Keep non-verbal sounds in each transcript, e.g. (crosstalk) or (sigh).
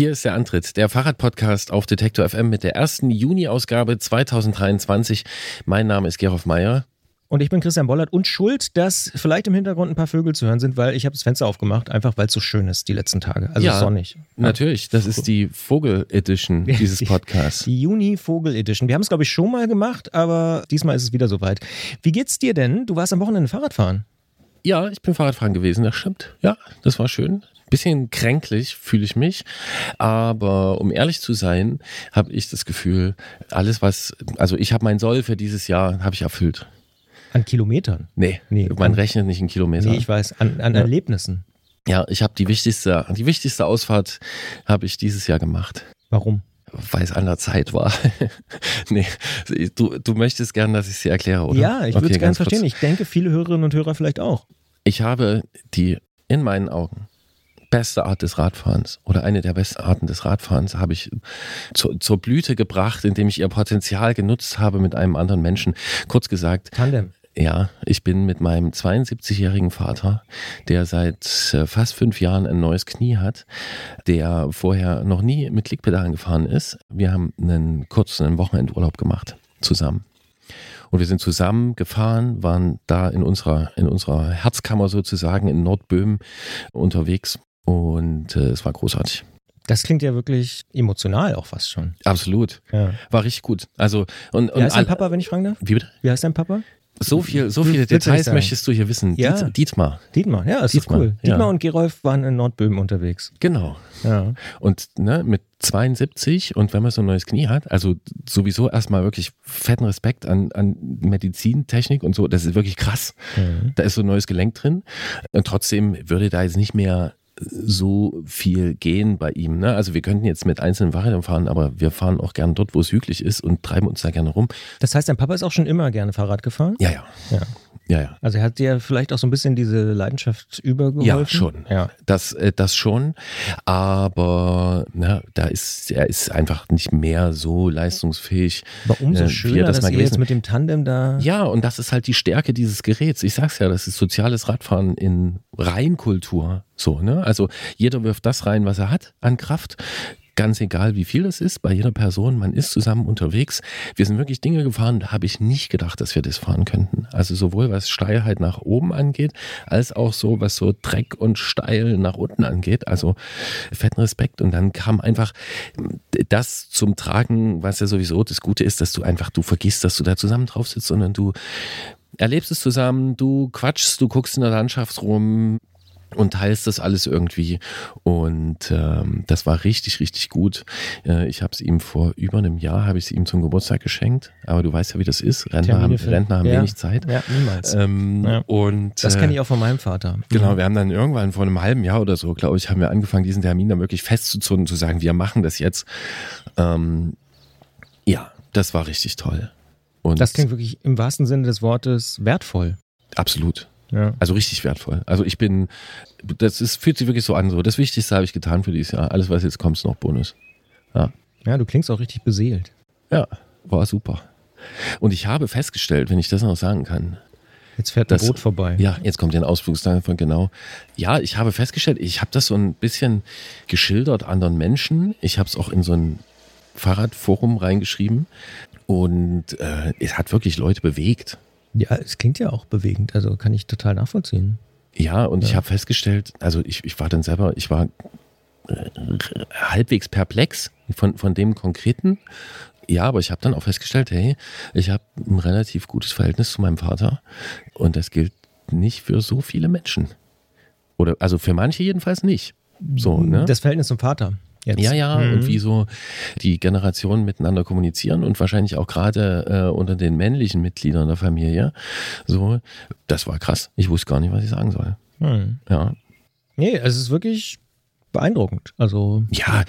Hier ist der Antritt, der Fahrradpodcast auf Detektor FM mit der ersten Juni-Ausgabe 2023. Mein Name ist Gerolf Meyer. Und ich bin Christian Bollert und schuld, dass vielleicht im Hintergrund ein paar Vögel zu hören sind, weil ich habe das Fenster aufgemacht, einfach weil es so schön ist die letzten Tage. Also Ja, sonnig. Natürlich, das ist die Vogel-Edition (laughs) dieses Die- Podcasts. Die Juni-Vogel-Edition. Wir haben es, glaube ich, schon mal gemacht, aber diesmal ist es wieder soweit. Wie geht's dir denn? Du warst am Wochenende Fahrrad fahren. Ja, ich bin Fahrradfahren gewesen, das stimmt. Ja, das war schön. Bisschen kränklich fühle ich mich, aber um ehrlich zu sein, habe ich das Gefühl, alles was, also ich habe mein Soll für dieses Jahr, habe ich erfüllt. An Kilometern. Nee, Nee, man an- rechnet nicht in Kilometern. Nee, ich weiß, an, an Ja. Erlebnissen. Ja, ich habe die wichtigste, die wichtigste Ausfahrt habe ich dieses Jahr gemacht, Warum? weil es an der Zeit war. (laughs) nee, du, du möchtest gern, dass ich sie erkläre, oder? Ja, ich würde Okay, es gerne ganz kurz. verstehen. Ich denke, viele Hörerinnen und Hörer vielleicht auch. Ich habe die in meinen Augen beste Art des Radfahrens oder eine der besten Arten des Radfahrens habe ich zu, zur Blüte gebracht, indem ich ihr Potenzial genutzt habe mit einem anderen Menschen. Kurz gesagt, Tandem. ja, ich bin mit meinem 72-jährigen Vater, der seit äh, fast fünf Jahren ein neues Knie hat, der vorher noch nie mit Klickpedalen gefahren ist. Wir haben einen kurzen Wochenendurlaub gemacht zusammen. Und wir sind zusammen gefahren, waren da in unserer, in unserer Herzkammer sozusagen in Nordböhmen unterwegs. Und äh, es war großartig. Das klingt ja wirklich emotional auch fast schon. Absolut. Ja. War richtig gut. Also, und, Wie und heißt dein Papa, wenn ich fragen darf? Wie bitte? Wie heißt dein Papa? So viel, so viele Details möchtest du hier wissen. Ja. Diet, Dietmar. Dietmar, ja, ist Dietmar, cool. ja. Dietmar und Gerolf waren in Nordböhmen unterwegs. Genau. Ja. Und ne, mit 72 und wenn man so ein neues Knie hat, also sowieso erstmal wirklich fetten Respekt an, an Medizintechnik und so, das ist wirklich krass. Mhm. Da ist so ein neues Gelenk drin. Und trotzdem würde da jetzt nicht mehr so viel gehen bei ihm. Ne? Also wir könnten jetzt mit einzelnen Fahrrädern fahren, aber wir fahren auch gern dort, wo es hügelig ist und treiben uns da gerne rum. Das heißt, dein Papa ist auch schon immer gerne Fahrrad gefahren? Ja, ja. Ja. Ja, ja. Also er hat dir vielleicht auch so ein bisschen diese Leidenschaft übergeholfen? Ja, schon. Ja. Das, äh, das schon. Aber na, da ist, er ist einfach nicht mehr so leistungsfähig. Aber umso äh, er schöner, das dass ihr jetzt mit dem Tandem da... Ja, und das ist halt die Stärke dieses Geräts. Ich sag's ja, das ist soziales Radfahren in Reinkultur. So, ne? Also jeder wirft das rein, was er hat an Kraft. Ganz egal, wie viel es ist, bei jeder Person, man ist zusammen unterwegs. Wir sind wirklich Dinge gefahren, da habe ich nicht gedacht, dass wir das fahren könnten. Also sowohl was Steilheit nach oben angeht, als auch so, was so Dreck und Steil nach unten angeht. Also fetten Respekt. Und dann kam einfach das zum Tragen, was ja sowieso das Gute ist, dass du einfach, du vergisst, dass du da zusammen drauf sitzt, sondern du erlebst es zusammen, du quatschst, du guckst in der Landschaft rum und teilst das alles irgendwie. Und ähm, das war richtig, richtig gut. Äh, ich habe es ihm vor über einem Jahr, habe ich es ihm zum Geburtstag geschenkt. Aber du weißt ja, wie das ist. Rentner haben, Termine für- Rentner haben Ja. wenig Zeit. Ja, niemals. Ähm, Ja. Und das äh, kenne ich auch von meinem Vater. Genau, wir haben dann irgendwann vor einem halben Jahr oder so, glaube ich, haben wir angefangen, diesen Termin dann wirklich festzuzurren und zu sagen, wir machen das jetzt. Ähm, ja, das war richtig toll. Und Das klingt wirklich im wahrsten Sinne des Wortes wertvoll. absolut. Ja. Also richtig wertvoll. Also ich bin, das ist, fühlt sich wirklich so an. So, das Wichtigste habe ich getan für dieses Jahr. Alles, was jetzt kommt, ist noch Bonus. ja, du klingst auch richtig beseelt. Ja, war super. Und ich habe festgestellt, wenn ich das noch sagen kann, Jetzt fährt Das- Boot vorbei. Ja, jetzt kommt ja ein Ausflugsteil von genau. Ja, ich habe festgestellt, ich habe das so ein bisschen geschildert anderen Menschen. Ich habe es auch in so ein Fahrradforum reingeschrieben und äh, es hat wirklich Leute bewegt. Ja, es klingt ja auch bewegend. Also kann ich total nachvollziehen. Ja, und ich Ja. habe festgestellt, also ich, ich war dann selber, ich war äh, halbwegs perplex von, von dem Konkreten. Ja, aber ich habe dann auch festgestellt, hey, ich habe ein relativ gutes Verhältnis zu meinem Vater und das gilt nicht für so viele Menschen. Oder also für manche jedenfalls nicht. So, ne? Das Verhältnis zum Vater. Jetzt. Ja, ja, Mhm. und wie so die Generationen miteinander kommunizieren und wahrscheinlich auch gerade äh, unter den männlichen Mitgliedern der Familie. So, das war krass. Ich wusste gar nicht, was ich sagen soll. Hm. Ja. Nee, es ist wirklich beeindruckend. Also, Ja,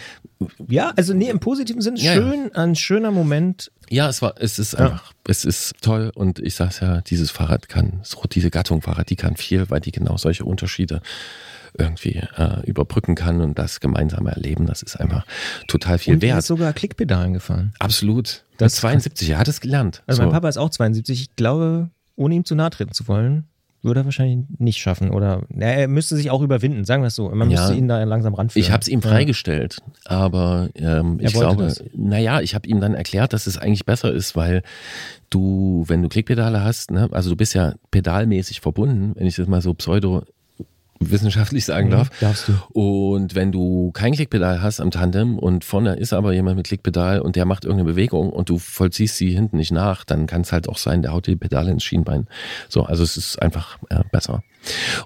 ja, also nee, im positiven Sinne Ja, ja. schön, ein schöner Moment. ja, es war, es ist Ja. einfach, es ist toll und ich sag's ja, dieses Fahrrad kann, diese Gattung Fahrrad, die kann viel, weil die genau solche Unterschiede irgendwie äh, überbrücken kann und das gemeinsame Erleben, das ist einfach total viel und er wert. ist sogar Klickpedalen gefahren. Absolut. Das Mit 72, er hat es gelernt. Also so. mein Papa ist auch 72. Ich glaube, ohne ihm zu nahe treten zu wollen, würde er wahrscheinlich nicht schaffen. Oder er müsste sich auch überwinden, sagen wir es so. Man ja, müsste ihn da langsam ranführen. Ich habe es ihm freigestellt, aber ähm, ich glaube, das. naja, ich habe ihm dann erklärt, dass es eigentlich besser ist, weil du, wenn du Klickpedale hast, ne, also du bist ja pedalmäßig verbunden, wenn ich das mal so pseudo wissenschaftlich sagen mhm, darf. Darfst du. Und wenn du kein Klickpedal hast am Tandem und vorne ist aber jemand mit Klickpedal und der macht irgendeine Bewegung und du vollziehst sie hinten nicht nach, dann kann es halt auch sein, der haut die Pedale ins Schienbein. So, also es ist einfach ja, besser.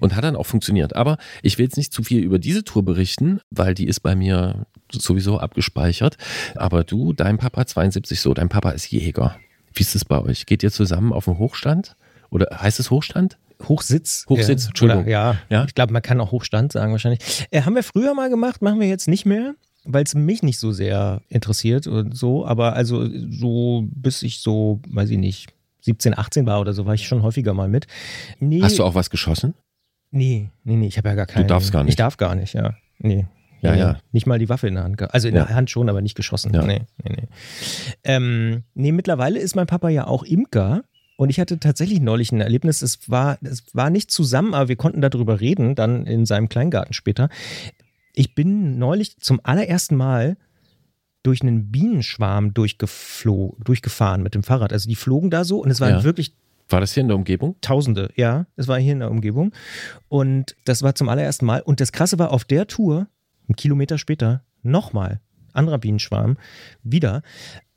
Und hat dann auch funktioniert. Aber ich will jetzt nicht zu viel über diese Tour berichten, weil die ist bei mir sowieso abgespeichert. Aber du, dein Papa 72 so, dein Papa ist Jäger. Wie ist es bei euch? Geht ihr zusammen auf den Hochstand? Oder heißt es Hochstand? Hochsitz. Hochsitz, Entschuldigung. Oder, ja, ja, ich glaube, man kann auch Hochstand sagen wahrscheinlich. Äh, haben wir früher mal gemacht, machen wir jetzt nicht mehr, weil es mich nicht so sehr interessiert und so. Aber also so bis ich so, weiß ich nicht, 17, 18 war oder so, war ich schon häufiger mal mit. Nee, Hast du auch was geschossen? Nee, nee, nee, ich habe ja gar keine. Du darfst gar nicht. Ich darf gar nicht, ja. Nee. Ja, nee, ja. Nicht mal die Waffe in der Hand. Also in ja. der Hand schon, aber nicht geschossen. Ja. Nee, nee, nee. Ähm, nee, mittlerweile ist mein Papa ja auch Imker. Und ich hatte tatsächlich neulich ein Erlebnis, es war, es war nicht zusammen, aber wir konnten darüber reden, dann in seinem Kleingarten später. Ich bin neulich zum allerersten Mal durch einen Bienenschwarm durchgefahren mit dem Fahrrad. Also die flogen da so und es waren ja. wirklich war das hier in der Umgebung? Tausende, ja. Es war hier in der Umgebung. Und das war zum allerersten Mal. Und das Krasse war, auf der Tour, einen Kilometer später, nochmal, anderer Bienenschwarm, wieder.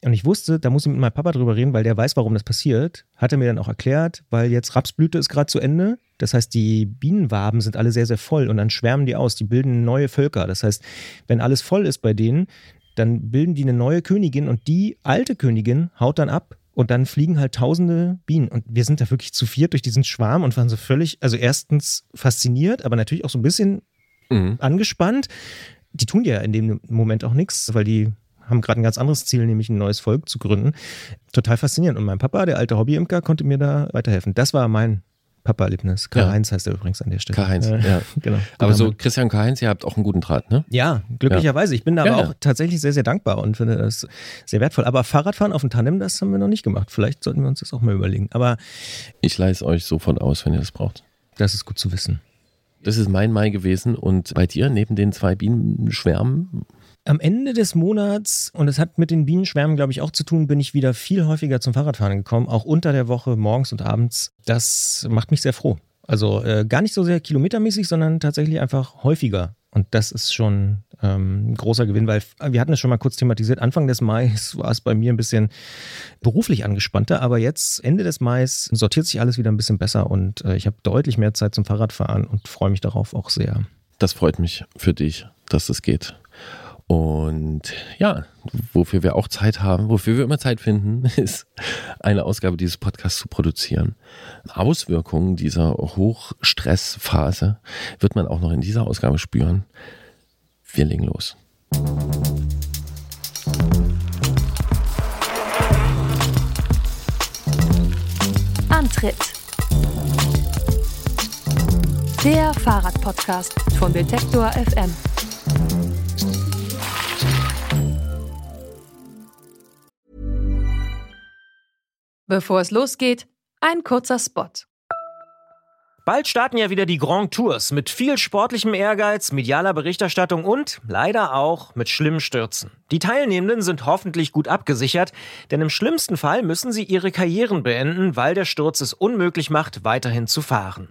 Und ich wusste, da muss ich mit meinem Papa drüber reden, weil der weiß, warum das passiert. Hat er mir dann auch erklärt, weil jetzt Rapsblüte ist gerade zu Ende. Das heißt, die Bienenwaben sind alle sehr, sehr voll und dann schwärmen die aus. Die bilden neue Völker. Das heißt, wenn alles voll ist bei denen, dann bilden die eine neue Königin und die alte Königin haut dann ab und dann fliegen halt tausende Bienen. Und wir sind da wirklich zu viert durch diesen Schwarm und waren so völlig, also erstens fasziniert, aber natürlich auch so ein bisschen mhm. angespannt. Die tun ja in dem Moment auch nichts, weil die haben gerade ein ganz anderes Ziel, nämlich ein neues Volk zu gründen. Total faszinierend. Und mein Papa, der alte Hobby-Imker, konnte mir da weiterhelfen. Das war mein Papa-Erlebnis. Karl-Heinz ja. heißt er übrigens an der Stelle. Karl-Heinz, äh, ja. (laughs) genau. Aber so Christian Karl-Heinz, ihr habt auch einen guten Draht, ne? Ja, glücklicherweise. Ich bin da ja, aber auch tatsächlich sehr, sehr dankbar und finde das sehr wertvoll. Aber Fahrradfahren auf dem Tandem, das haben wir noch nicht gemacht. Vielleicht sollten wir uns das auch mal überlegen. Aber ich leise euch sofort aus, wenn ihr das braucht. Das ist gut zu wissen. Das ist mein Mai gewesen. Und bei dir, neben den zwei Bienenschwärmen, am Ende des Monats, und es hat mit den Bienenschwärmen, glaube ich, auch zu tun, bin ich wieder viel häufiger zum Fahrradfahren gekommen, auch unter der Woche, morgens und abends. Das macht mich sehr froh. Also äh, gar nicht so sehr kilometermäßig, sondern tatsächlich einfach häufiger. Und das ist schon ähm, ein großer Gewinn, weil wir hatten es schon mal kurz thematisiert. Anfang des Mai (laughs) war es bei mir ein bisschen beruflich angespannter, aber jetzt Ende des Mai sortiert sich alles wieder ein bisschen besser und äh, ich habe deutlich mehr Zeit zum Fahrradfahren und freue mich darauf auch sehr. Das freut mich für dich, dass das geht. Und ja, wofür wir auch Zeit haben, wofür wir immer Zeit finden, (laughs) ist eine Ausgabe dieses Podcasts zu produzieren. Auswirkungen dieser Hochstressphase wird man auch noch in dieser Ausgabe spüren. Wir legen los. Antritt. Der Fahrradpodcast von Detektor FM. Bevor es losgeht, ein kurzer Spot. Bald starten ja wieder die Grand Tours mit viel sportlichem Ehrgeiz, medialer Berichterstattung und leider auch mit schlimmen Stürzen. Die Teilnehmenden sind hoffentlich gut abgesichert, denn im schlimmsten Fall müssen sie ihre Karrieren beenden, weil der Sturz es unmöglich macht, weiterhin zu fahren.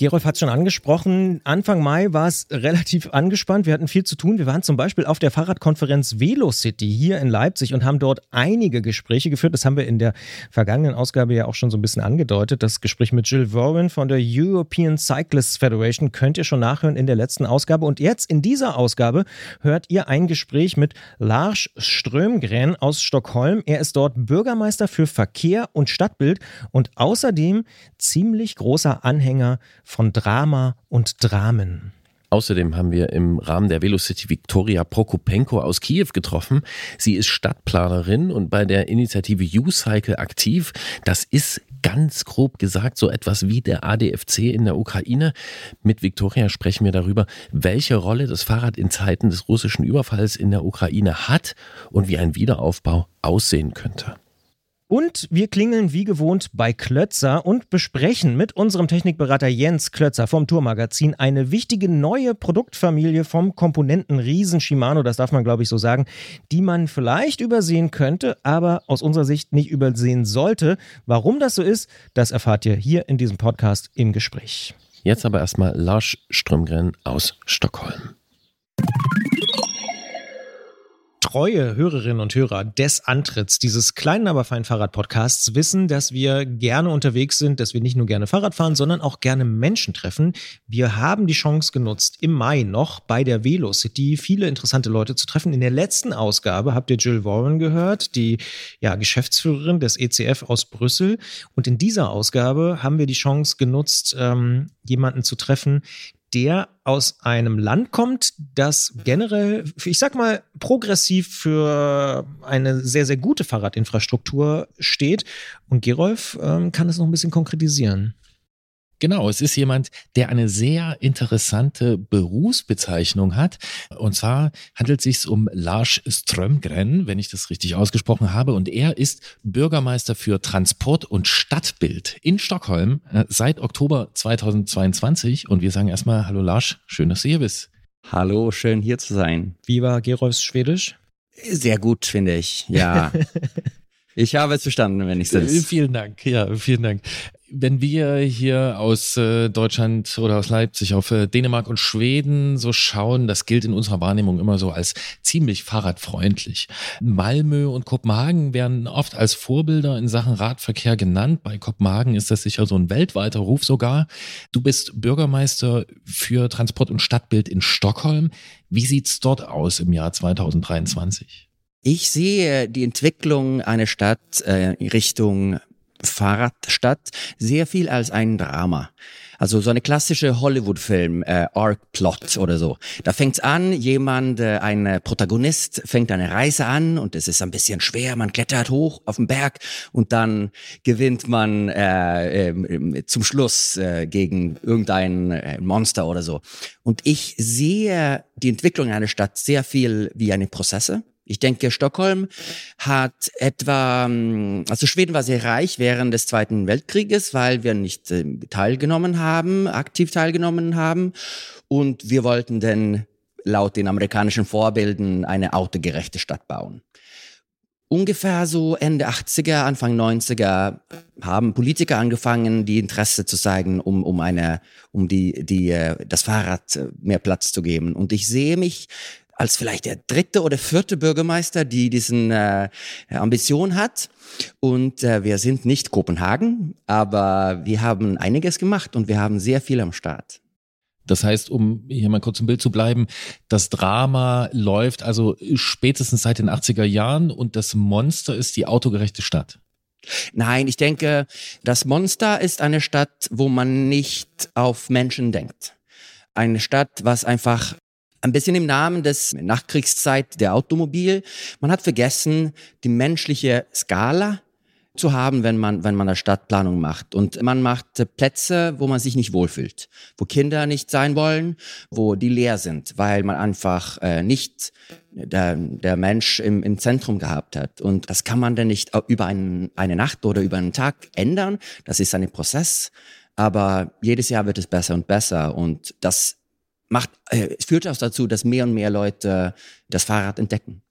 Gerolf hat es schon angesprochen. Anfang Mai war es relativ angespannt. Wir hatten viel zu tun. Wir waren zum Beispiel auf der Fahrradkonferenz Velocity hier in Leipzig und haben dort einige Gespräche geführt. Das haben wir in der vergangenen Ausgabe ja auch schon so ein bisschen angedeutet. Das Gespräch mit Jill Warren von der European Cyclists Federation könnt ihr schon nachhören in der letzten Ausgabe. Und jetzt in dieser Ausgabe hört ihr ein Gespräch mit Lars Strömgren aus Stockholm. Er ist dort Bürgermeister für Verkehr und Stadtbild und außerdem ziemlich großer Anhänger von Drama und Dramen. Außerdem haben wir im Rahmen der Velocity Victoria Prokopenko aus Kiew getroffen. Sie ist Stadtplanerin und bei der Initiative U-Cycle aktiv. Das ist ganz grob gesagt so etwas wie der ADFC in der Ukraine. Mit Victoria sprechen wir darüber, welche Rolle das Fahrrad in Zeiten des russischen Überfalls in der Ukraine hat und wie ein Wiederaufbau aussehen könnte. Und wir klingeln wie gewohnt bei Klötzer und besprechen mit unserem Technikberater Jens Klötzer vom Tourmagazin eine wichtige neue Produktfamilie vom Komponentenriesen Shimano, das darf man glaube ich so sagen, die man vielleicht übersehen könnte, aber aus unserer Sicht nicht übersehen sollte. Warum das so ist, das erfahrt ihr hier in diesem Podcast im Gespräch. Jetzt aber erstmal Lars Strömgren aus Stockholm treue Hörerinnen und Hörer des Antritts dieses kleinen, aber feinen Fahrrad-Podcasts wissen, dass wir gerne unterwegs sind, dass wir nicht nur gerne Fahrrad fahren, sondern auch gerne Menschen treffen. Wir haben die Chance genutzt, im Mai noch bei der Velocity viele interessante Leute zu treffen. In der letzten Ausgabe habt ihr Jill Warren gehört, die ja, Geschäftsführerin des ECF aus Brüssel. Und in dieser Ausgabe haben wir die Chance genutzt, ähm, jemanden zu treffen, der aus einem Land kommt, das generell, ich sag mal, progressiv für eine sehr, sehr gute Fahrradinfrastruktur steht. Und Gerolf ähm, kann es noch ein bisschen konkretisieren. Genau, es ist jemand, der eine sehr interessante Berufsbezeichnung hat. Und zwar handelt es sich um Lars Strömgren, wenn ich das richtig ausgesprochen habe. Und er ist Bürgermeister für Transport und Stadtbild in Stockholm äh, seit Oktober 2022. Und wir sagen erstmal Hallo Lars, schön, dass du hier bist. Hallo, schön hier zu sein. Wie war Gerolfs Schwedisch? Sehr gut, finde ich. Ja. (laughs) Ich habe es verstanden, wenn ich es. Vielen Dank, ja, vielen Dank wenn wir hier aus äh, Deutschland oder aus Leipzig auf äh, Dänemark und Schweden so schauen, das gilt in unserer Wahrnehmung immer so als ziemlich fahrradfreundlich. Malmö und Kopenhagen werden oft als Vorbilder in Sachen Radverkehr genannt. Bei Kopenhagen ist das sicher so ein weltweiter Ruf sogar. Du bist Bürgermeister für Transport und Stadtbild in Stockholm. Wie sieht's dort aus im Jahr 2023? Ich sehe die Entwicklung einer Stadt äh, Richtung Fahrradstadt sehr viel als ein Drama. Also so eine klassische Hollywood-Film, äh, Arc-Plot oder so. Da fängt's an, jemand, äh, ein Protagonist fängt eine Reise an und es ist ein bisschen schwer, man klettert hoch auf den Berg und dann gewinnt man äh, äh, zum Schluss äh, gegen irgendein äh, Monster oder so. Und ich sehe die Entwicklung einer Stadt sehr viel wie eine Prozesse. Ich denke, Stockholm hat etwa, also Schweden war sehr reich während des Zweiten Weltkrieges, weil wir nicht äh, teilgenommen haben, aktiv teilgenommen haben. Und wir wollten dann laut den amerikanischen Vorbilden eine autogerechte Stadt bauen. Ungefähr so Ende 80er, Anfang 90er haben Politiker angefangen, die Interesse zu zeigen, um, um eine, um die, die, äh, das Fahrrad äh, mehr Platz zu geben. Und ich sehe mich als vielleicht der dritte oder vierte Bürgermeister, die diesen äh, Ambition hat. Und äh, wir sind nicht Kopenhagen, aber wir haben einiges gemacht und wir haben sehr viel am Start. Das heißt, um hier mal kurz im Bild zu bleiben, das Drama läuft also spätestens seit den 80er Jahren und das Monster ist die autogerechte Stadt. Nein, ich denke, das Monster ist eine Stadt, wo man nicht auf Menschen denkt. Eine Stadt, was einfach ein bisschen im Namen des Nachkriegszeit der Automobil. Man hat vergessen, die menschliche Skala zu haben, wenn man, wenn man eine Stadtplanung macht. Und man macht Plätze, wo man sich nicht wohlfühlt, wo Kinder nicht sein wollen, wo die leer sind, weil man einfach äh, nicht der, der Mensch im, im Zentrum gehabt hat. Und das kann man dann nicht über einen, eine Nacht oder über einen Tag ändern. Das ist ein Prozess. Aber jedes Jahr wird es besser und besser. Und das macht, äh, führt auch dazu, dass mehr und mehr Leute das Fahrrad entdecken.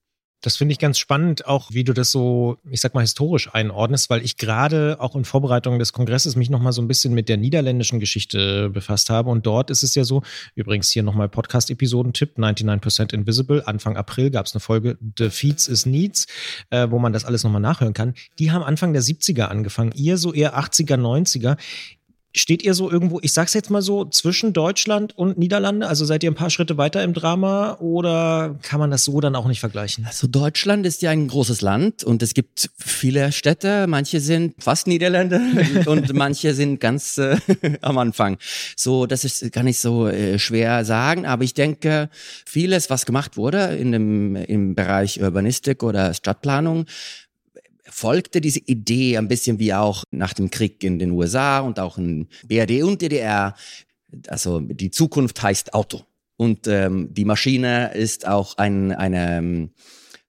Das finde ich ganz spannend, auch wie du das so, ich sag mal, historisch einordnest, weil ich gerade auch in Vorbereitung des Kongresses mich nochmal so ein bisschen mit der niederländischen Geschichte befasst habe. Und dort ist es ja so, übrigens hier nochmal Podcast-Episoden-Tipp, 99% Invisible, Anfang April gab es eine Folge The Feeds is Needs, äh, wo man das alles nochmal nachhören kann. Die haben Anfang der 70er angefangen, ihr so eher 80er, 90er Steht ihr so irgendwo, ich sag's jetzt mal so, zwischen Deutschland und Niederlande? Also seid ihr ein paar Schritte weiter im Drama oder kann man das so dann auch nicht vergleichen? Also Deutschland ist ja ein großes Land und es gibt viele Städte. Manche sind fast Niederländer (laughs) und manche sind ganz äh, (laughs) am Anfang. So, das ist gar nicht so äh, schwer sagen, aber ich denke, vieles, was gemacht wurde in dem, im Bereich Urbanistik oder Stadtplanung, folgte diese Idee ein bisschen wie auch nach dem Krieg in den USA und auch in BRD und DDR. Also die Zukunft heißt Auto. Und ähm, die Maschine ist auch ein, eine,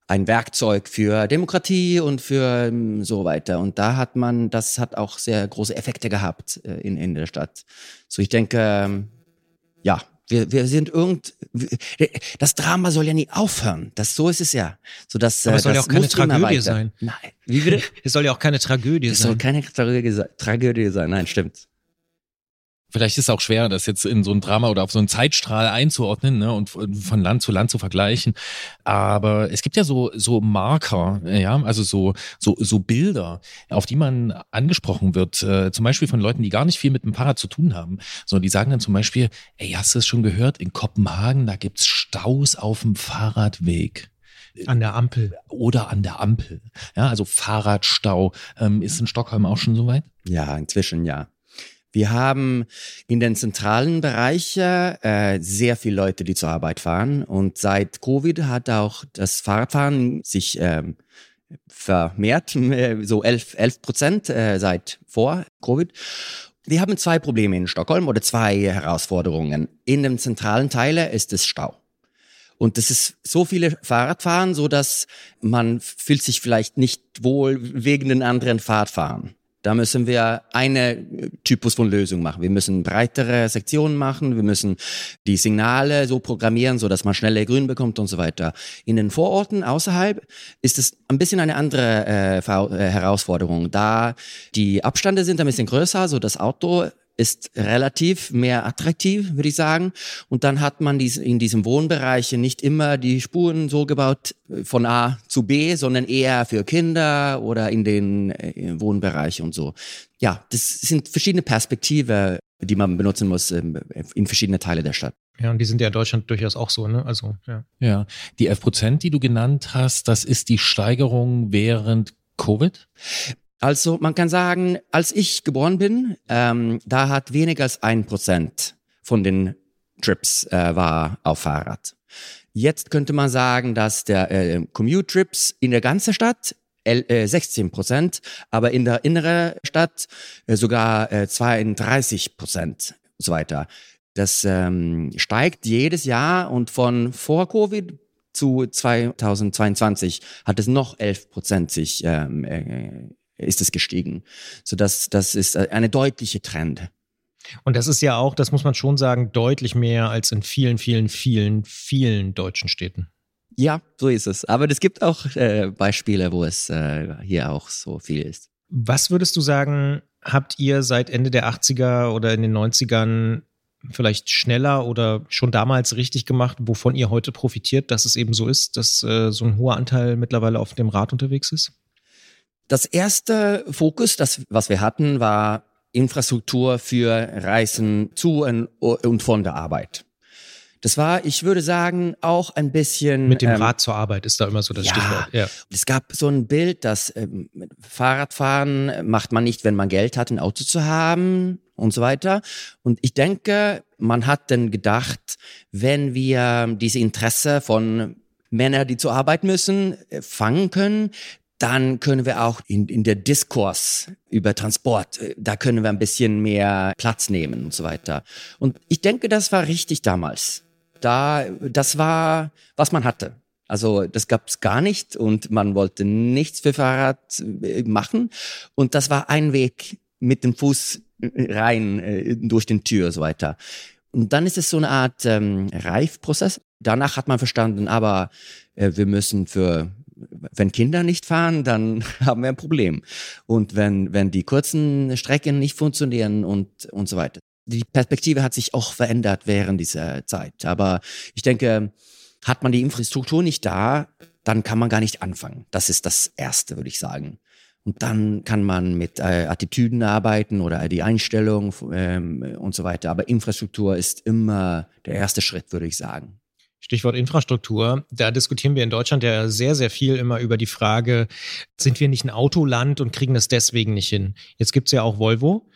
ein Werkzeug für Demokratie und für ähm, so weiter. Und da hat man, das hat auch sehr große Effekte gehabt äh, in, in der Stadt. So ich denke, ähm, ja, wir, wir sind irgend, das Drama soll ja nie aufhören. Das, so ist es ja. So, dass, Aber es soll das ja auch keine Tragödie sein. Nein. Wie bitte? (laughs) Es soll ja auch keine Tragödie Es sein. soll keine Tragödie, Tragödie sein. Nein, stimmt. Vielleicht ist es auch schwer, das jetzt in so ein Drama oder auf so einen Zeitstrahl einzuordnen ne, und von Land zu Land zu vergleichen. Aber es gibt ja so, so Marker, ja, also so, so, so Bilder, auf die man angesprochen wird, äh, zum Beispiel von Leuten, die gar nicht viel mit dem Fahrrad zu tun haben. So, die sagen dann zum Beispiel, ey, hast du es schon gehört? In Kopenhagen, da gibt's Staus auf dem Fahrradweg An der Ampel. oder an der Ampel. Ja, also Fahrradstau. Ähm, ist in Stockholm auch schon soweit? Ja, inzwischen ja. Wir haben in den zentralen Bereichen äh, sehr viele Leute, die zur Arbeit fahren. Und seit Covid hat auch das Fahrradfahren sich ähm, vermehrt, (laughs) so 11 11 Prozent äh, seit vor Covid. Wir haben zwei Probleme in Stockholm oder zwei Herausforderungen. In dem zentralen Teil ist es Stau. Und das ist so viele Fahrradfahren, so dass man fühlt sich vielleicht nicht wohl wegen den anderen Fahrradfahren. Da müssen wir eine Typus von Lösung machen. Wir müssen breitere Sektionen machen. Wir müssen die Signale so programmieren, so dass man schneller Grün bekommt und so weiter. In den Vororten außerhalb ist es ein bisschen eine andere äh, äh, Herausforderung. Da die Abstände sind ein bisschen größer, so das Auto ist relativ mehr attraktiv, würde ich sagen. Und dann hat man dies, in diesem Wohnbereich nicht immer die Spuren so gebaut äh, von A zu B, sondern eher für Kinder oder in den äh, Wohnbereich und so. Ja, das sind verschiedene Perspektiven, die man benutzen muss ähm, in verschiedene Teile der Stadt. Ja, und die sind ja in Deutschland durchaus auch so, ne? Also, ja. Ja. Die 11 Prozent, die du genannt hast, das ist die Steigerung während Covid? Also man kann sagen, als ich geboren bin, ähm, da hat weniger als ein Prozent von den Trips äh, war auf Fahrrad. Jetzt könnte man sagen, dass der äh, Commute-Trips in der ganzen Stadt el- äh, 16 Prozent, aber in der inneren Stadt äh, sogar äh, 32 Prozent und so weiter. Das ähm, steigt jedes Jahr und von vor Covid zu 2022 hat es noch 11 Prozent sich ähm, äh, ist es gestiegen. So dass das ist äh, eine deutliche Trend. Und das ist ja auch, das muss man schon sagen, deutlich mehr als in vielen, vielen, vielen, vielen deutschen Städten. Ja, so ist es. Aber es gibt auch äh, Beispiele, wo es äh, hier auch so viel ist. Was würdest du sagen, habt ihr seit Ende der 80er oder in den 90ern vielleicht schneller oder schon damals richtig gemacht, wovon ihr heute profitiert, dass es eben so ist, dass äh, so ein hoher Anteil mittlerweile auf dem Rad unterwegs ist? Das erste Fokus, das, was wir hatten, war Infrastruktur für Reisen zu und von der Arbeit. Das war, ich würde sagen, auch ein bisschen. Mit dem ähm, Rad zur Arbeit ist da immer so das ja. Stichwort. Ja. Es gab so ein Bild, dass ähm, Fahrradfahren macht man nicht, wenn man Geld hat, ein Auto zu haben und so weiter. Und ich denke, man hat dann gedacht, wenn wir diese Interesse von Männern, die zur Arbeit müssen, äh, fangen können, dann können wir auch in, in der Diskurs über Transport, äh, da können wir ein bisschen mehr Platz nehmen und so weiter. Und ich denke, das war richtig damals. Da, das war, was man hatte. Also das gab es gar nicht und man wollte nichts für Fahrrad äh, machen. Und das war ein Weg mit dem Fuß äh, rein durch den Tür und so weiter. Und dann ist es so eine Art ähm, Reifprozess. Danach hat man verstanden, aber äh, wir müssen für wenn Kinder nicht fahren, dann (laughs) haben wir ein Problem. Und wenn, wenn die kurzen Strecken nicht funktionieren und, und so weiter. Die Perspektive hat sich auch verändert während dieser Zeit. Aber ich denke, hat man die Infrastruktur nicht da, dann kann man gar nicht anfangen. Das ist das Erste, würde ich sagen. Und dann kann man mit äh, Attitüden arbeiten oder die Einstellung ähm, und so weiter. Aber Infrastruktur ist immer der erste Schritt, würde ich sagen. Stichwort Infrastruktur. Da diskutieren wir in Deutschland ja sehr, sehr viel immer über die Frage, sind wir nicht ein Autoland und kriegen das deswegen nicht hin? Jetzt gibt's ja auch Volvo.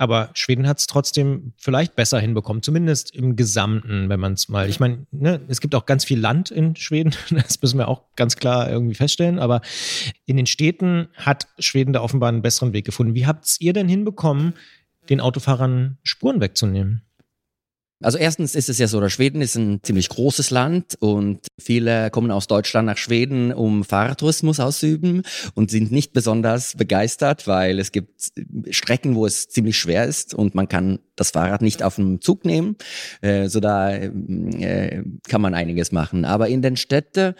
Aber Schweden hat es trotzdem vielleicht besser hinbekommen, zumindest im Gesamten, wenn man es mal. Ich meine, ne, es gibt auch ganz viel Land in Schweden, (laughs) das müssen wir auch ganz klar irgendwie feststellen. Aber in den Städten hat Schweden da offenbar einen besseren Weg gefunden. Wie habt ihr denn hinbekommen, den Autofahrern Spuren wegzunehmen? Also erstens ist es ja so, dass Schweden ist ein ziemlich großes Land und viele kommen aus Deutschland nach Schweden, um Fahrradtourismus auszuüben und sind nicht besonders begeistert, weil es gibt Strecken, wo es ziemlich schwer ist und man kann das Fahrrad nicht auf dem Zug nehmen. Äh, so da äh, kann man einiges machen. Aber in den Städten,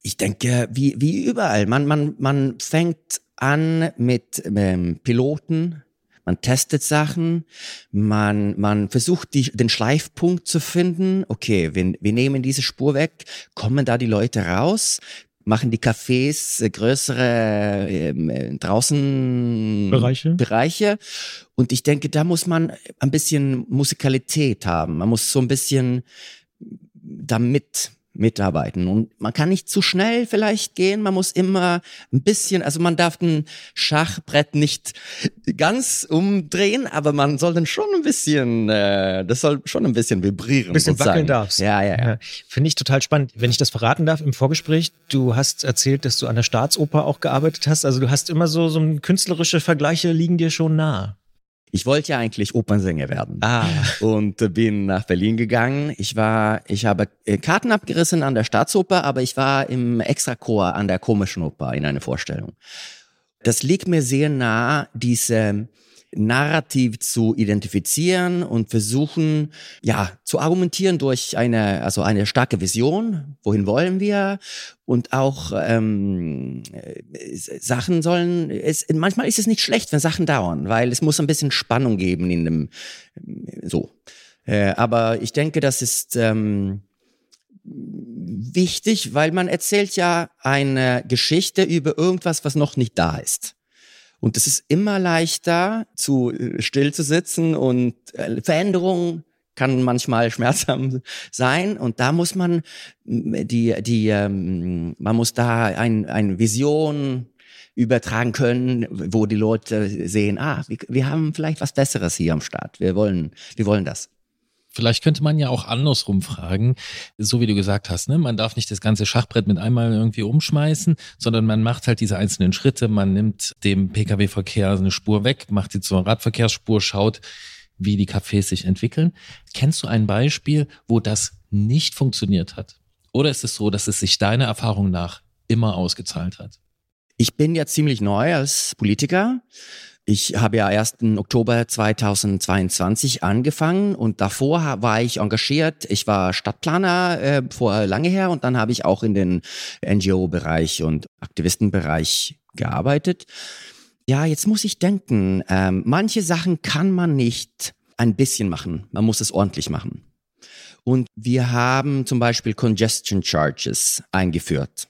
ich denke, wie, wie überall, man, man, man fängt an mit ähm, Piloten, man testet Sachen, man, man versucht die, den Schleifpunkt zu finden. Okay, wir, wir nehmen diese Spur weg, kommen da die Leute raus, machen die Cafés äh, größere ähm, äh, draußen Bereiche. Bereiche. Und ich denke, da muss man ein bisschen Musikalität haben. Man muss so ein bisschen damit mitarbeiten. Und man kann nicht zu schnell vielleicht gehen, man muss immer ein bisschen, also man darf ein Schachbrett nicht ganz umdrehen, aber man soll dann schon ein bisschen, äh, das soll schon ein bisschen vibrieren. Ein bisschen wackeln darfst. Ja, ja, ja. ja. Finde ich total spannend. Wenn ich das verraten darf im Vorgespräch, du hast erzählt, dass du an der Staatsoper auch gearbeitet hast. Also du hast immer so, so künstlerische Vergleiche liegen dir schon nah. Ich wollte ja eigentlich Opernsänger werden. Ah. Und bin nach Berlin gegangen. Ich war, ich habe äh, Karten abgerissen an der Staatsoper, aber ich war im Extrachor an der Komischen Oper in einer Vorstellung. Das liegt mir sehr nah, diese narrativ zu identifizieren und versuchen, ja, zu argumentieren durch eine, also eine starke Vision. Wohin wollen wir? Und auch ähm, Sachen sollen, es, manchmal ist es nicht schlecht, wenn Sachen dauern, weil es muss ein bisschen Spannung geben in dem, so. Äh, aber ich denke, das ist ähm, wichtig, weil man erzählt ja eine Geschichte über irgendwas, was noch nicht da ist. Und es ist immer leichter, zu äh, still zu sitzen und äh, Veränderungen kann manchmal schmerzhaft sein und da muss man die die ähm, man muss da ein eine Vision übertragen können, wo die Leute sehen, ah, wir, wir haben vielleicht was Besseres hier am Start. Wir wollen wir wollen das. Vielleicht könnte man ja auch andersrum fragen, so wie du gesagt hast, ne? man darf nicht das ganze Schachbrett mit einmal irgendwie umschmeißen, sondern man macht halt diese einzelnen Schritte, man nimmt dem Pkw-Verkehr eine Spur weg, macht sie zur Radverkehrsspur, schaut, wie die Cafés sich entwickeln. Kennst du ein Beispiel, wo das nicht funktioniert hat? Oder ist es so, dass es sich deiner Erfahrung nach immer ausgezahlt hat? Ich bin ja ziemlich neu als Politiker ich habe ja erst im Oktober 2022 angefangen und davor war ich engagiert. Ich war Stadtplaner äh, vor lange her und dann habe ich auch in den NGO-Bereich und Aktivistenbereich gearbeitet. Ja, jetzt muss ich denken, ähm, manche Sachen kann man nicht ein bisschen machen, man muss es ordentlich machen. Und wir haben zum Beispiel Congestion Charges eingeführt.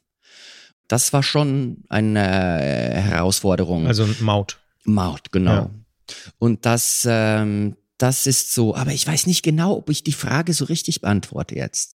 Das war schon eine Herausforderung. Also Maut. Maut, genau. Ja. Und das, ähm, das ist so, aber ich weiß nicht genau, ob ich die Frage so richtig beantworte jetzt.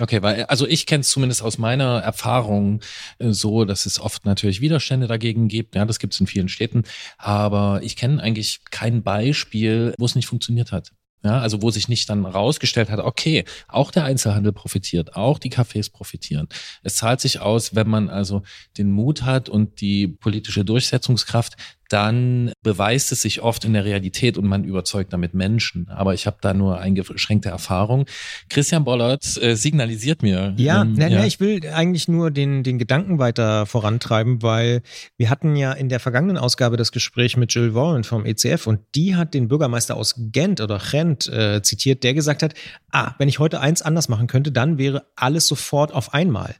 Okay, weil also ich kenne es zumindest aus meiner Erfahrung äh, so, dass es oft natürlich Widerstände dagegen gibt. Ja, das gibt es in vielen Städten, aber ich kenne eigentlich kein Beispiel, wo es nicht funktioniert hat. Ja, also wo sich nicht dann rausgestellt hat, okay, auch der Einzelhandel profitiert, auch die Cafés profitieren. Es zahlt sich aus, wenn man also den Mut hat und die politische Durchsetzungskraft, dann beweist es sich oft in der Realität und man überzeugt damit Menschen. Aber ich habe da nur eingeschränkte Erfahrung. Christian Bollert äh, signalisiert mir. Ja, ähm, ne, ja. Ne, ich will eigentlich nur den, den Gedanken weiter vorantreiben, weil wir hatten ja in der vergangenen Ausgabe das Gespräch mit Jill Warren vom ECF und die hat den Bürgermeister aus Gent oder Gent äh, zitiert, der gesagt hat, ah, wenn ich heute eins anders machen könnte, dann wäre alles sofort auf einmal.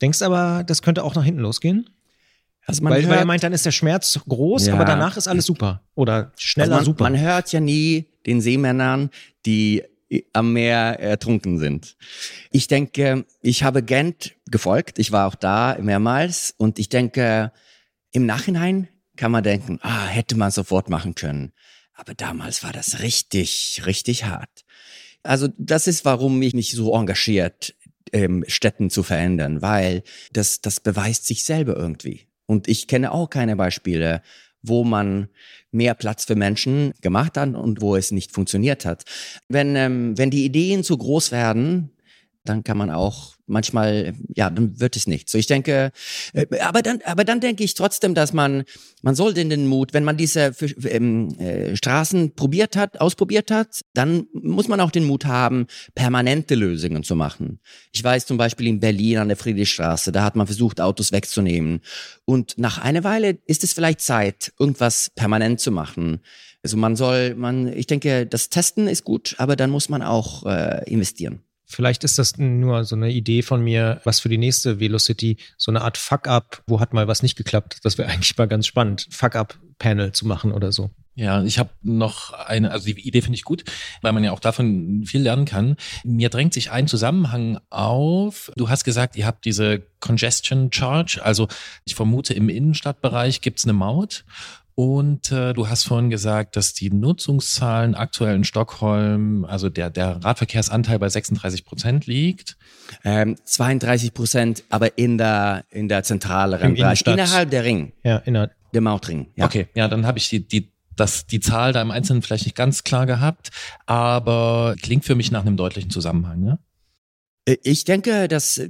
Denkst aber, das könnte auch nach hinten losgehen? Also man weil, hört, weil er meint, dann ist der Schmerz groß, ja. aber danach ist alles super. Oder schneller also man, super. Man hört ja nie den Seemännern, die am Meer ertrunken sind. Ich denke, ich habe Gent gefolgt. Ich war auch da mehrmals und ich denke, Im Nachhinein kann man denken, ah, hätte man sofort machen können. Aber damals war das richtig, richtig hart. Also das ist, warum ich mich so engagiert, ähm, Städten zu verändern, weil das, das beweist sich selber irgendwie. Und ich kenne auch keine Beispiele, wo man mehr Platz für Menschen gemacht hat und wo es nicht funktioniert hat. Wenn, ähm, wenn die Ideen zu groß werden, dann kann man auch manchmal, ja, dann wird es nicht. So, ich denke, äh, aber dann, aber dann denke ich trotzdem, dass man, man sollte in den Mut, wenn man diese ähm, äh, Straßen probiert hat, ausprobiert hat, dann muss man auch den Mut haben, permanente Lösungen zu machen. Ich weiß zum Beispiel in Berlin an der Friedrichstraße, da hat man versucht, Autos wegzunehmen. Und nach einer Weile ist es vielleicht Zeit, irgendwas permanent zu machen. Also man soll, man, ich denke, das Testen ist gut, aber dann muss man auch äh, investieren. Vielleicht ist das nur so eine Idee von mir, was für die nächste Velocity, so eine Art Fuck-up, wo hat mal was nicht geklappt. Das wäre (laughs) eigentlich mal ganz spannend, Fuck-up-Panel zu machen oder so. Ja, ich habe noch eine, also die Idee finde ich gut, weil man ja auch davon viel lernen kann. Mir drängt sich ein Zusammenhang auf. Du hast gesagt, ihr habt diese Congestion Charge, also ich vermute im Innenstadtbereich gibt's eine Maut und äh, du hast vorhin gesagt, dass die Nutzungszahlen aktuell in Stockholm, also der, der Radverkehrsanteil bei 36 Prozent liegt. Ähm, 32 Prozent, aber in der, in der zentraleren Bereich, innerhalb der Ring. Ja, innerhalb. Der Mautring. Ja. Okay, ja, dann habe ich die, die, das, die Zahl da im Einzelnen vielleicht nicht ganz klar gehabt, aber klingt für mich nach einem deutlichen Zusammenhang. Ne? Äh, ich denke, das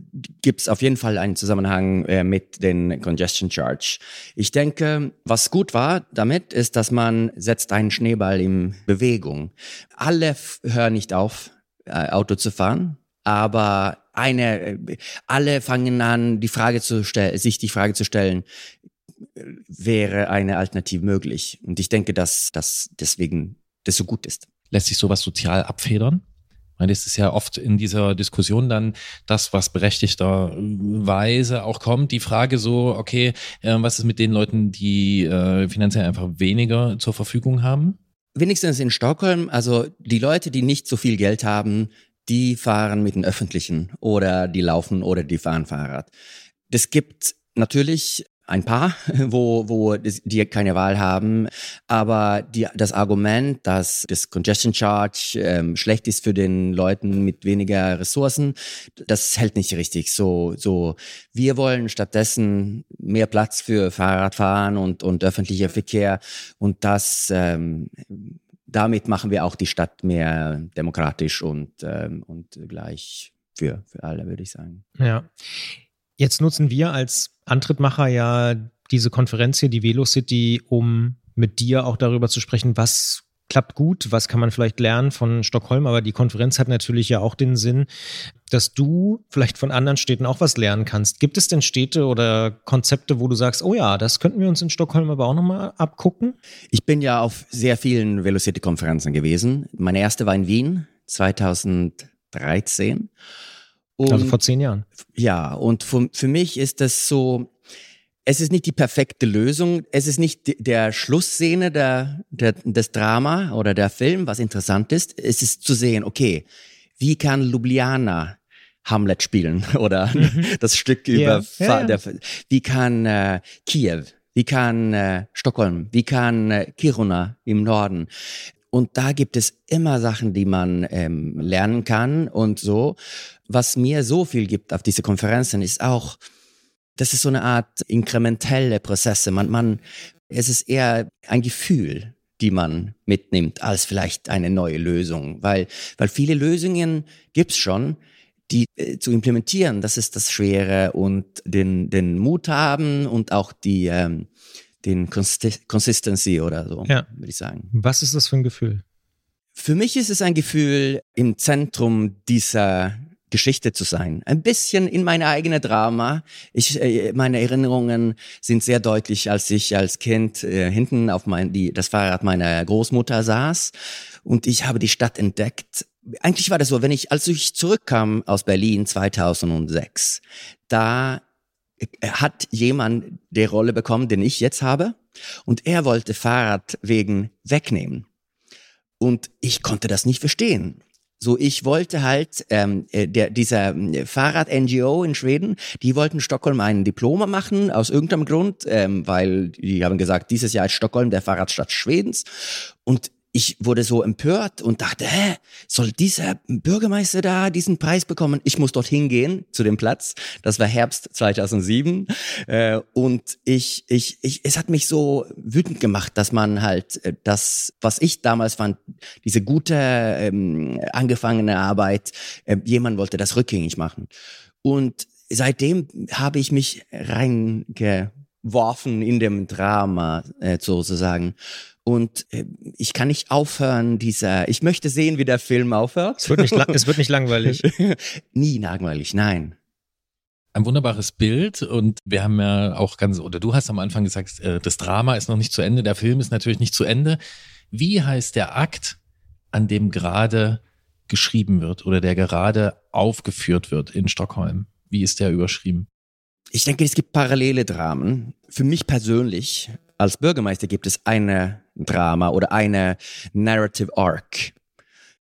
gibt's auf jeden Fall einen Zusammenhang äh, mit den Congestion Charge. Ich denke, was gut war damit, ist, dass man setzt einen Schneeball in Bewegung. Alle hören nicht auf, äh, Auto zu fahren, aber eine, alle fangen an, die Frage zu stellen, sich die Frage zu stellen, wäre eine Alternative möglich? Und ich denke, dass das deswegen das so gut ist. Lässt sich sowas sozial abfedern? Meine, es ist ja oft in dieser Diskussion dann das, was berechtigterweise auch kommt, die Frage so, okay, äh, was ist mit den Leuten, die äh, finanziell einfach weniger zur Verfügung haben? Wenigstens in Stockholm, also die Leute, die nicht so viel Geld haben, die fahren mit den Öffentlichen oder die laufen oder die fahren Fahrrad. Das gibt natürlich ein paar, (laughs) wo, wo die keine Wahl haben. Aber die, das Argument, dass das Congestion Charge ähm, schlecht ist für den Leuten mit weniger Ressourcen, das hält nicht richtig. So, so, wir wollen stattdessen mehr Platz für Fahrradfahren und, und öffentlicher Verkehr. Und das, ähm, damit machen wir auch die Stadt mehr demokratisch und, ähm, und gleich für, für alle, würde ich sagen. Ja. Jetzt nutzen wir als Antrittmacher ja diese Konferenz hier, die Velocity, um mit dir auch darüber zu sprechen, was klappt gut, was kann man vielleicht lernen von Stockholm, aber die Konferenz hat natürlich ja auch den Sinn, dass du vielleicht von anderen Städten auch was lernen kannst. Gibt es denn Städte oder Konzepte, wo du sagst, oh ja, das könnten wir uns in Stockholm aber auch nochmal abgucken? Ich bin ja auf sehr vielen Velocity-Konferenzen gewesen. Meine erste war in Wien 2013 und, also vor zehn Jahren. Ja, und für, für mich ist das so, es ist nicht die perfekte Lösung, es ist nicht der Schlussszene der, der, des Drama oder der Film, was interessant ist. Es ist zu sehen, okay, wie kann Ljubljana Hamlet spielen (laughs) oder mhm. das Stück über, yeah. Der, wie kann äh, Kiew, wie kann äh, Stockholm, wie kann äh, Kiruna im Norden. Und da gibt es immer Sachen, die man ähm, lernen kann und so. Was mir so viel gibt auf diese Konferenzen ist auch, das ist so eine Art inkrementelle Prozesse. Man, man, es ist eher ein Gefühl, die man mitnimmt, als vielleicht eine neue Lösung. Weil, weil viele Lösungen gibt's schon, die äh, zu implementieren, das ist das Schwere und den, den Mut haben und auch die, ähm, den Consistency oder so, ja. würde ich sagen. Was ist das für ein Gefühl? Für mich ist es ein Gefühl, im Zentrum dieser Geschichte zu sein. Ein bisschen in meine eigene Drama. Ich, äh, meine Erinnerungen sind sehr deutlich, als ich als Kind äh, hinten auf mein, die, das Fahrrad meiner Großmutter saß und ich habe die Stadt entdeckt. Eigentlich war das so, wenn ich, als ich zurückkam aus Berlin 2006, da äh, hat jemand die Rolle bekommen, den ich jetzt habe und er wollte Fahrrad wegen wegnehmen. Und ich konnte das nicht verstehen So, ich wollte halt, ähm, äh, der, dieser äh, Fahrrad-NGO in Schweden, die wollten Stockholm ein Diploma machen, aus irgendeinem Grund, ähm, weil die haben gesagt, dieses Jahr ist Stockholm der Fahrradstadt Schwedens. Und ich wurde so empört und dachte, hä, soll dieser Bürgermeister da diesen Preis bekommen? Ich muss dorthin gehen zu dem Platz. Das war Herbst 2007 äh, und ich, ich, ich, es hat mich so wütend gemacht, dass man halt äh, das, was ich damals fand, diese gute ähm, angefangene Arbeit, äh, jemand wollte das rückgängig machen und seitdem habe ich mich reingeworfen in dem Drama äh, sozusagen und äh, ich kann nicht aufhören, dieser, ich möchte sehen, wie der Film aufhört. Es wird nicht, es wird nicht langweilig. (laughs) Nie langweilig, nein. Ein wunderbares Bild und wir haben ja auch ganz, oder du hast am Anfang gesagt, äh, das Drama ist noch nicht zu Ende, der Film ist natürlich nicht zu Ende. Wie heißt der Akt, an dem gerade geschrieben wird oder der gerade aufgeführt wird in Stockholm? Wie ist der überschrieben? Ich denke, es gibt parallele Dramen. Für mich persönlich als Bürgermeister gibt es eine Drama oder eine Narrative Arc,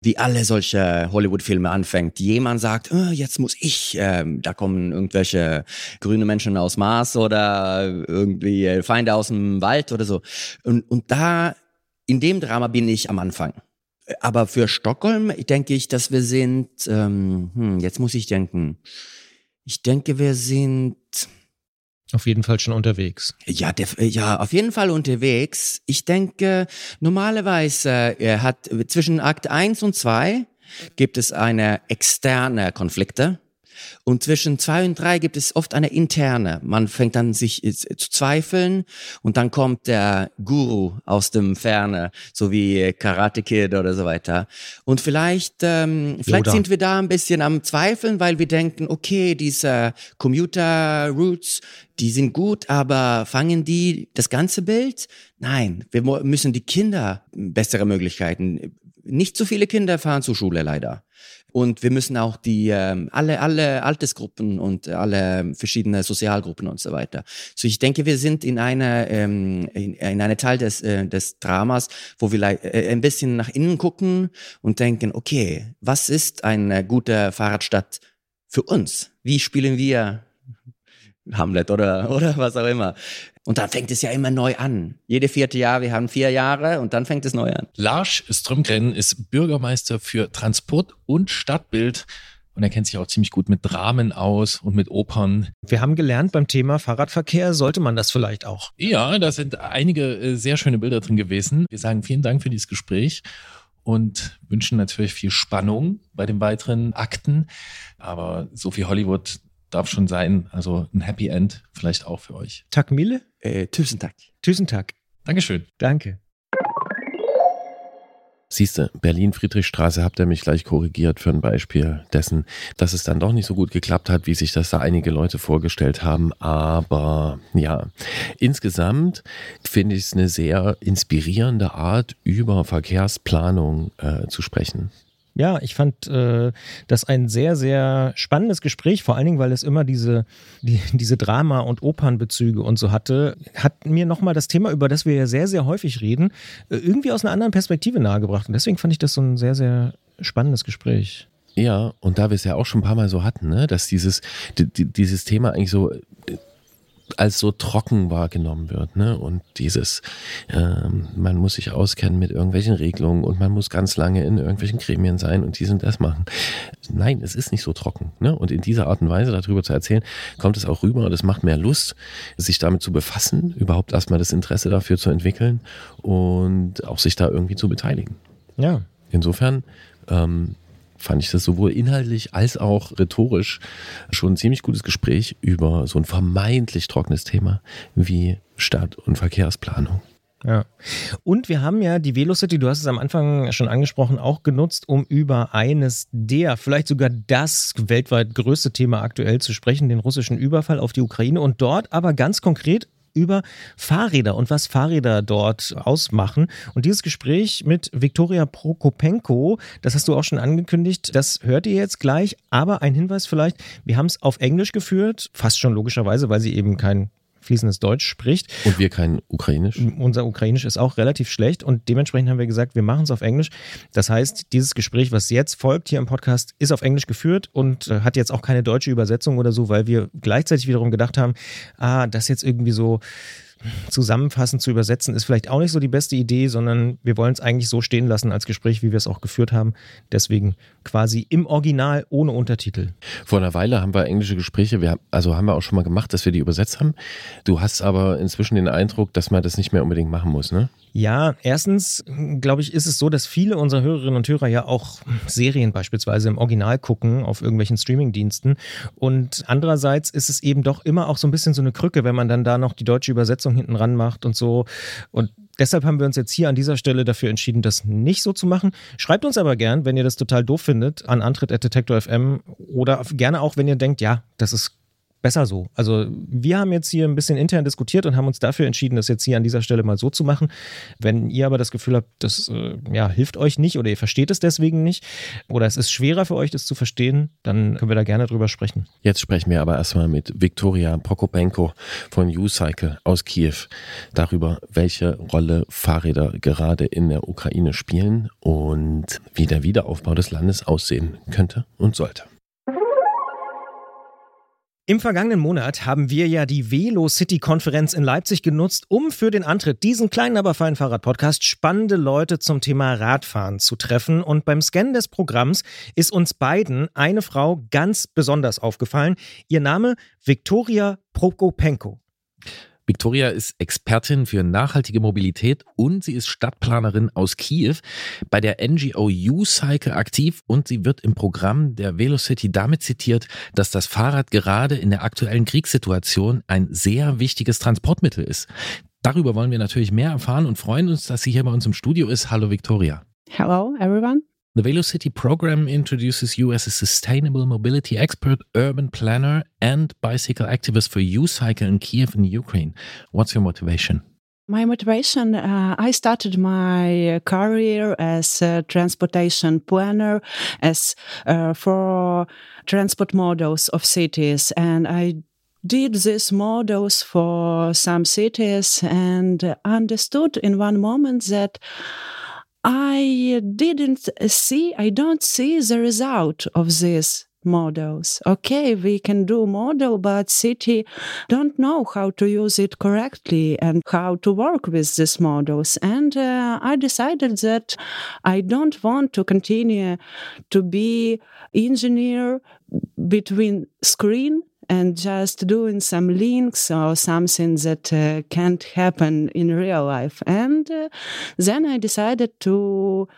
wie alle solche Hollywood-Filme anfängt. Jemand sagt, oh, jetzt muss ich, ähm, da kommen irgendwelche grüne Menschen aus Mars oder irgendwie Feinde aus dem Wald oder so. Und, und da, in dem Drama bin ich am Anfang. Aber für Stockholm denke ich, dass wir sind, ähm, hm, jetzt muss ich denken, ich denke, wir sind auf jeden Fall schon unterwegs. Ja, der, ja, auf jeden Fall unterwegs. Ich denke, normalerweise äh, hat zwischen Akt 1 und 2 gibt es eine externe Konflikte. Und zwischen zwei und drei gibt es oft eine interne. Man fängt an sich äh, zu zweifeln und dann kommt der Guru aus dem Ferne, so wie Karate Kid oder so weiter. Und vielleicht, ähm, vielleicht sind wir da ein bisschen am Zweifeln, weil wir denken, okay, diese Commuter Roots, die sind gut, aber fangen die das ganze Bild? Nein, wir müssen die Kinder bessere Möglichkeiten. Nicht so viele Kinder fahren zur Schule leider. Und wir müssen auch die ähm, alle alle Altersgruppen und alle verschiedene Sozialgruppen und so weiter. So ich denke, wir sind in einer ähm, in, in einer Teil des äh, des Dramas, wo wir äh, ein bisschen nach innen gucken und denken, okay, was ist eine gute Fahrradstadt für uns? Wie spielen wir Hamlet oder, (laughs) oder was auch immer. Und dann fängt es ja immer neu an. Jede vierte Jahr, wir haben vier Jahre und dann fängt es neu an. Lars Strömgren ist Bürgermeister für Transport und Stadtbild und er kennt sich auch ziemlich gut mit Dramen aus und mit Opern. Wir haben gelernt, beim Thema Fahrradverkehr sollte man das vielleicht auch. Ja, da sind einige äh, sehr schöne Bilder drin gewesen. Wir sagen vielen Dank für dieses Gespräch und wünschen natürlich viel Spannung bei den weiteren Akten. Aber so viel Hollywood darf schon sein. Also ein Happy End vielleicht auch für euch. Tag Mille? Äh, Tüsen Tag. Tüsen Tag. Dankeschön. Danke. Siehste, Berlin-Friedrichstraße habt ihr mich gleich korrigiert für ein Beispiel dessen, dass es dann doch nicht so gut geklappt hat, wie sich das da einige Leute vorgestellt haben. Aber ja, insgesamt finde ich es eine sehr inspirierende Art, über Verkehrsplanung äh, zu sprechen. Ja, ich fand äh, das ein sehr, sehr spannendes Gespräch, vor allen Dingen, weil es immer diese, die, diese Drama- und Opernbezüge und so hatte. Hat mir nochmal das Thema, über das wir ja sehr, sehr häufig reden, äh, irgendwie aus einer anderen Perspektive nahegebracht. Und deswegen fand ich das so ein sehr, sehr spannendes Gespräch. Ja, und da wir es ja auch schon ein paar Mal so hatten, ne, dass dieses, dieses Thema eigentlich so als so trocken wahrgenommen wird. Ne? Und dieses, ähm, man muss sich auskennen mit irgendwelchen Regelungen und man muss ganz lange in irgendwelchen Gremien sein und dies und das machen. Nein, es ist nicht so trocken. Ne? Und in dieser Art und Weise darüber zu erzählen, kommt es auch rüber und es macht mehr Lust, sich damit zu befassen, überhaupt erstmal das Interesse dafür zu entwickeln und auch sich da irgendwie zu beteiligen. Ja. Insofern ähm, fand ich das sowohl inhaltlich als auch rhetorisch schon ein ziemlich gutes Gespräch über so ein vermeintlich trockenes Thema wie Stadt- und Verkehrsplanung. Ja. Und wir haben ja die Velocity, du hast es am Anfang schon angesprochen, auch genutzt, um über eines der, vielleicht sogar das weltweit größte Thema aktuell zu sprechen, den russischen Überfall auf die Ukraine und dort aber ganz konkret über Fahrräder und was Fahrräder dort ausmachen. Und dieses Gespräch mit Viktoria Prokopenko, das hast du auch schon angekündigt, das hört ihr jetzt gleich. Aber ein Hinweis vielleicht, wir haben es auf Englisch geführt, fast schon logischerweise, weil sie eben kein fließendes Deutsch spricht. Und wir kein Ukrainisch. Unser Ukrainisch ist auch relativ schlecht und dementsprechend haben wir gesagt, wir machen es auf Englisch. Das heißt, dieses Gespräch, was jetzt folgt hier im Podcast, ist auf Englisch geführt und äh, hat jetzt auch keine deutsche Übersetzung oder so, weil wir gleichzeitig wiederum gedacht haben, ah, das jetzt irgendwie so zusammenfassend zu übersetzen, ist vielleicht auch nicht so die beste Idee, sondern wir wollen es eigentlich so stehen lassen als Gespräch, wie wir es auch geführt haben. Deswegen quasi im Original ohne Untertitel. Vor einer Weile haben wir englische Gespräche, wir, also haben wir auch schon mal gemacht, dass wir die übersetzt haben. Du hast aber inzwischen den Eindruck, dass man das nicht mehr unbedingt machen muss, ne? Ja, erstens glaube ich, ist es so, dass viele unserer Hörerinnen und Hörer ja auch Serien beispielsweise im Original gucken auf irgendwelchen Streamingdiensten. Und andererseits ist es eben doch immer auch so ein bisschen so eine Krücke, wenn man dann da noch die deutsche Übersetzung hinten ran macht und so. Und Deshalb haben wir uns jetzt hier an dieser Stelle dafür entschieden, das nicht so zu machen. Schreibt uns aber gern, wenn ihr das total doof findet, an antritt.detektor.fm oder gerne auch, wenn ihr denkt, ja, das ist besser so. Also wir haben jetzt hier ein bisschen intern diskutiert und haben uns dafür entschieden, das jetzt hier an dieser Stelle mal so zu machen. Wenn ihr aber das Gefühl habt, das äh, ja, hilft euch nicht oder ihr versteht es deswegen nicht oder es ist schwerer für euch, das zu verstehen, dann können wir da gerne drüber sprechen. Jetzt sprechen wir aber erstmal mit Viktoria Prokopenko von U-Cycle aus Kiew darüber, welche Rolle Fahrräder gerade in der Ukraine spielen und wie der Wiederaufbau des Landes aussehen könnte und sollte. Im vergangenen Monat haben wir ja die Velo City Konferenz in Leipzig genutzt, um für den Antritt diesen kleinen, aber feinen Fahrrad-Podcast spannende Leute zum Thema Radfahren zu treffen. Und beim Scannen des Programms ist uns beiden eine Frau ganz besonders aufgefallen. Ihr Name Viktoria Prokopenko. Victoria ist Expertin für nachhaltige Mobilität und sie ist Stadtplanerin aus Kiew, bei der NGO U-Cycle aktiv und sie wird im Programm der Velocity damit zitiert, dass das Fahrrad gerade in der aktuellen Kriegssituation ein sehr wichtiges Transportmittel ist. Darüber wollen wir natürlich mehr erfahren und freuen uns, dass sie hier bei uns im Studio ist. Hallo Victoria. Hello everyone. The Velocity program introduces you as a sustainable mobility expert, urban planner, and bicycle activist for U-Cycle in Kiev in Ukraine. What's your motivation? My motivation, uh, I started my career as a transportation planner, as uh, for transport models of cities, and I did these models for some cities and understood in one moment that I didn't see, I don't see the result of these models. Okay, we can do model, but city don't know how to use it correctly and how to work with these models. And uh, I decided that I don't want to continue to be engineer between screen and just doing some links or something that uh, can't happen in real life. And uh, then I decided to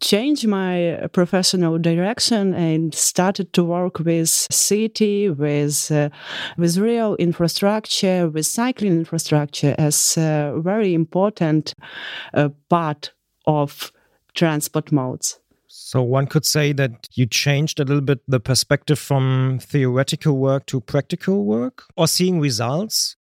change my professional direction and started to work with city with uh, with real infrastructure with cycling infrastructure as a very important uh, part of transport modes so one could say that you changed a little bit the perspective from theoretical work to practical work? Or seeing results?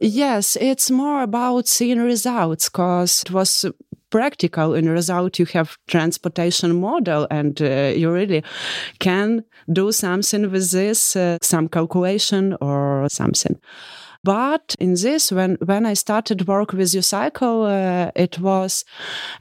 Yes, it's more about seeing results because it was practical in result. You have transportation model and uh, you really can do something with this uh, some calculation or something but in this, when, when I started work with U-Cycle, uh, it was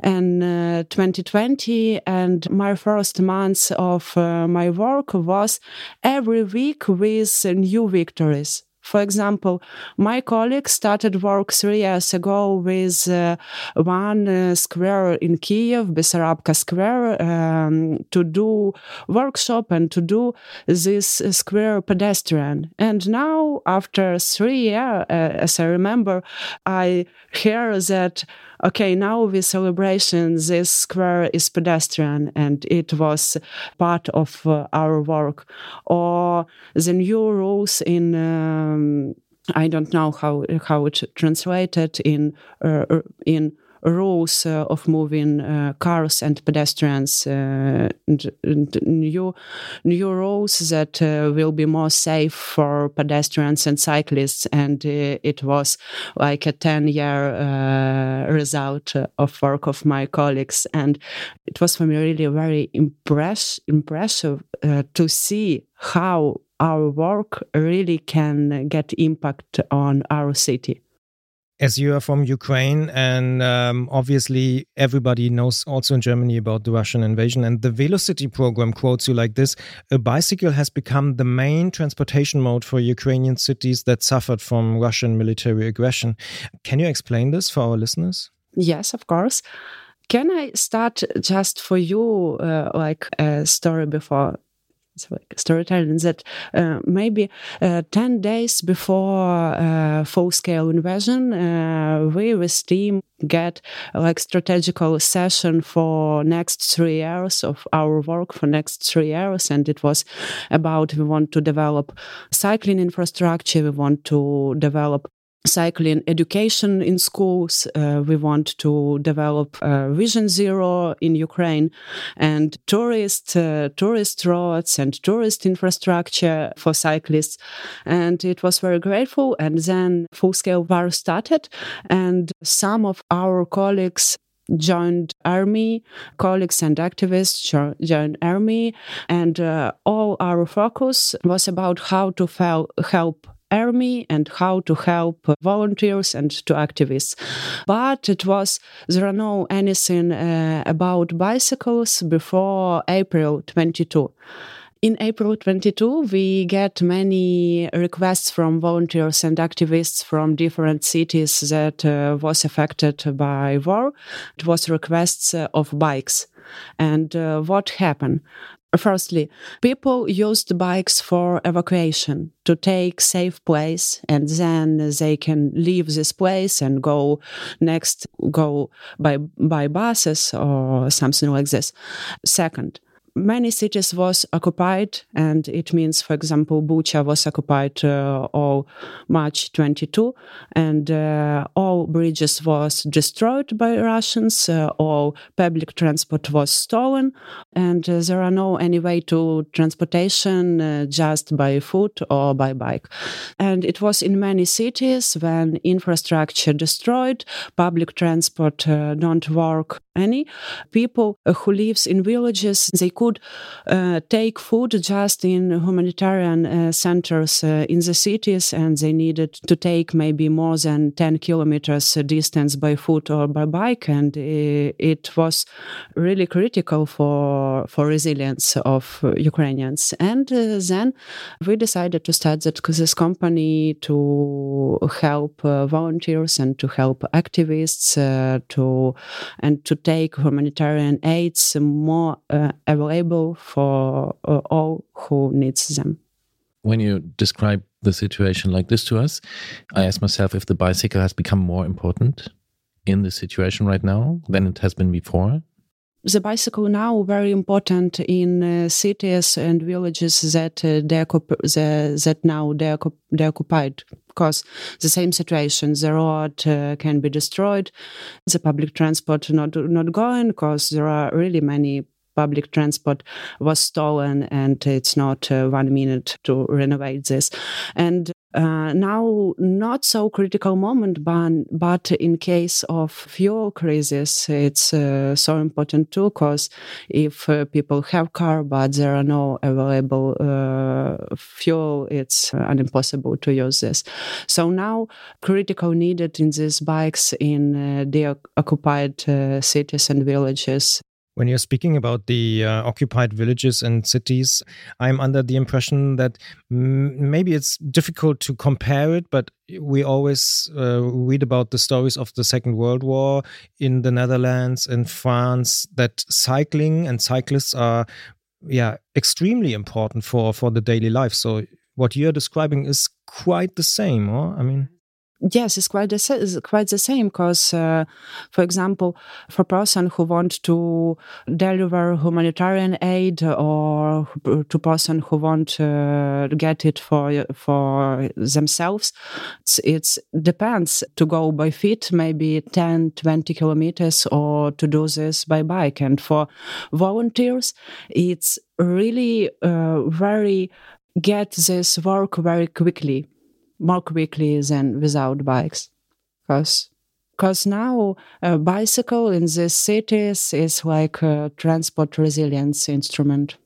in uh, 2020 and my first months of uh, my work was every week with new victories. For example, my colleague started work three years ago with uh, one uh, square in Kiev, Bessarabka Square, um, to do workshop and to do this square pedestrian. And now, after three years, uh, as I remember, I hear that okay, now with celebration, this square is pedestrian and it was part of uh, our work. Or the new rules in, um, I don't know how, how it translated in, uh, in rules uh, of moving uh, cars and pedestrians, uh, and, and new new rules that will be more safe for pedestrians and cyclists. And it was like a ten year result of work of my colleagues, and it was for me really very impress impressive to see how our work really can get impact on our city as you are from Ukraine, and um, obviously everybody knows also in Germany about the Russian invasion, and the Velocity program quotes you like this A bicycle has become the main transportation mode for Ukrainian cities that suffered from Russian military aggression. Can you explain this for our listeners? Yes, of course. Can I start just for you, uh, like a story before like storytelling that uh, maybe uh, 10 days before uh, full-scale invasion uh, we with team get like strategical session for next three years of our work for next three years and it was about we want to develop cycling infrastructure we want to develop cycling education in schools. Uh, we want to develop uh, Vision Zero in Ukraine and tourist uh, tourist roads and tourist infrastructure for cyclists. And it was very grateful. And then full scale war started, and some of our colleagues joined army colleagues and activists joined army and uh, all our focus was about how to help army and how to help volunteers and to activists. But it was there are no anything uh, about bicycles before April 22 in April 22, we get many requests from volunteers and activists from different cities that uh, was affected by war. It was requests uh, of bikes. And uh, what happened? Firstly, people used bikes for evacuation to take safe place and then they can leave this place and go next go by by buses or something like this. Second, many cities was occupied and it means for example bucha was occupied uh, all march 22 and uh, all bridges was destroyed by russians uh, all public transport was stolen and uh, there are no any way to transportation uh, just by foot or by bike. And it was in many cities when infrastructure destroyed public transport uh, don't work any. People who lives in villages they could uh, take food just in humanitarian uh, centers uh, in the cities, and they needed to take maybe more than 10 kilometers distance by foot or by bike, and it was really critical for for resilience of Ukrainians. And then we decided to start that, this company to help volunteers and to help activists to and to take humanitarian aids more uh, available for uh, all who needs them. When you describe the situation like this to us, I ask myself if the bicycle has become more important in the situation right now than it has been before the bicycle now very important in uh, cities and villages that uh, they the, that now they they occupied because the same situation the road uh, can be destroyed the public transport not not going because there are really many public transport was stolen and it's not uh, one minute to renovate this. And uh, now not so critical moment but, but in case of fuel crisis it's uh, so important too because if uh, people have car but there are no available uh, fuel it's uh, impossible to use this. So now critical needed in these bikes in the occupied cities and villages when you're speaking about the uh, occupied villages and cities, I'm under the impression that maybe it's difficult to compare it, but we always uh, read about the stories of the Second World War in the Netherlands and France that cycling and cyclists are yeah extremely important for for the daily life. So what you're describing is quite the same or i mean yes, it's quite the, quite the same because, uh, for example, for person who want to deliver humanitarian aid or to person who want to get it for for themselves, it's, it's depends to go by feet, maybe 10, 20 kilometers, or to do this by bike. And for volunteers, it's really uh, very get this work very quickly more quickly than without bikes. Because because now a bicycle in these cities is like a transport resilience instrument.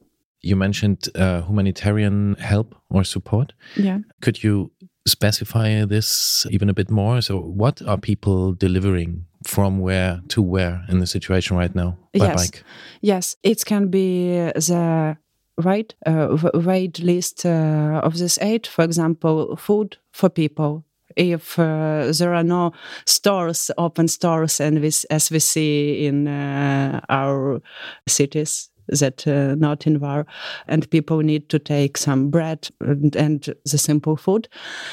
you mentioned uh, humanitarian help or support. Yeah. Could you specify this even a bit more? So, what are people delivering from where to where in the situation right now by Yes. bike? Yes, it can be the right uh, wait list uh, of this aid. For example, food for people. If uh, there are no stores, open stores, and this, as we see in uh, our cities, that uh, not in war, and people need to take some bread and, and the simple food.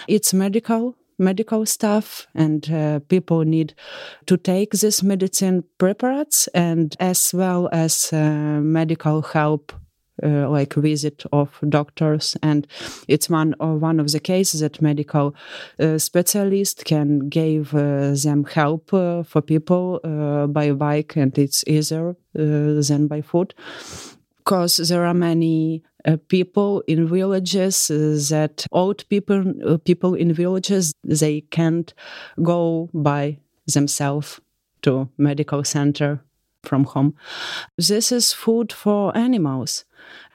It's medical medical stuff and uh, people need to take this medicine preparates and as well as uh, medical help uh, like visit of doctors. And it's one of one of the cases that medical uh, specialist can give uh, them help uh, for people uh, by bike and it's easier uh, than by foot. Because there are many uh, people in villages uh, that old people uh, people in villages they can't go by themselves to medical center from home. This is food for animals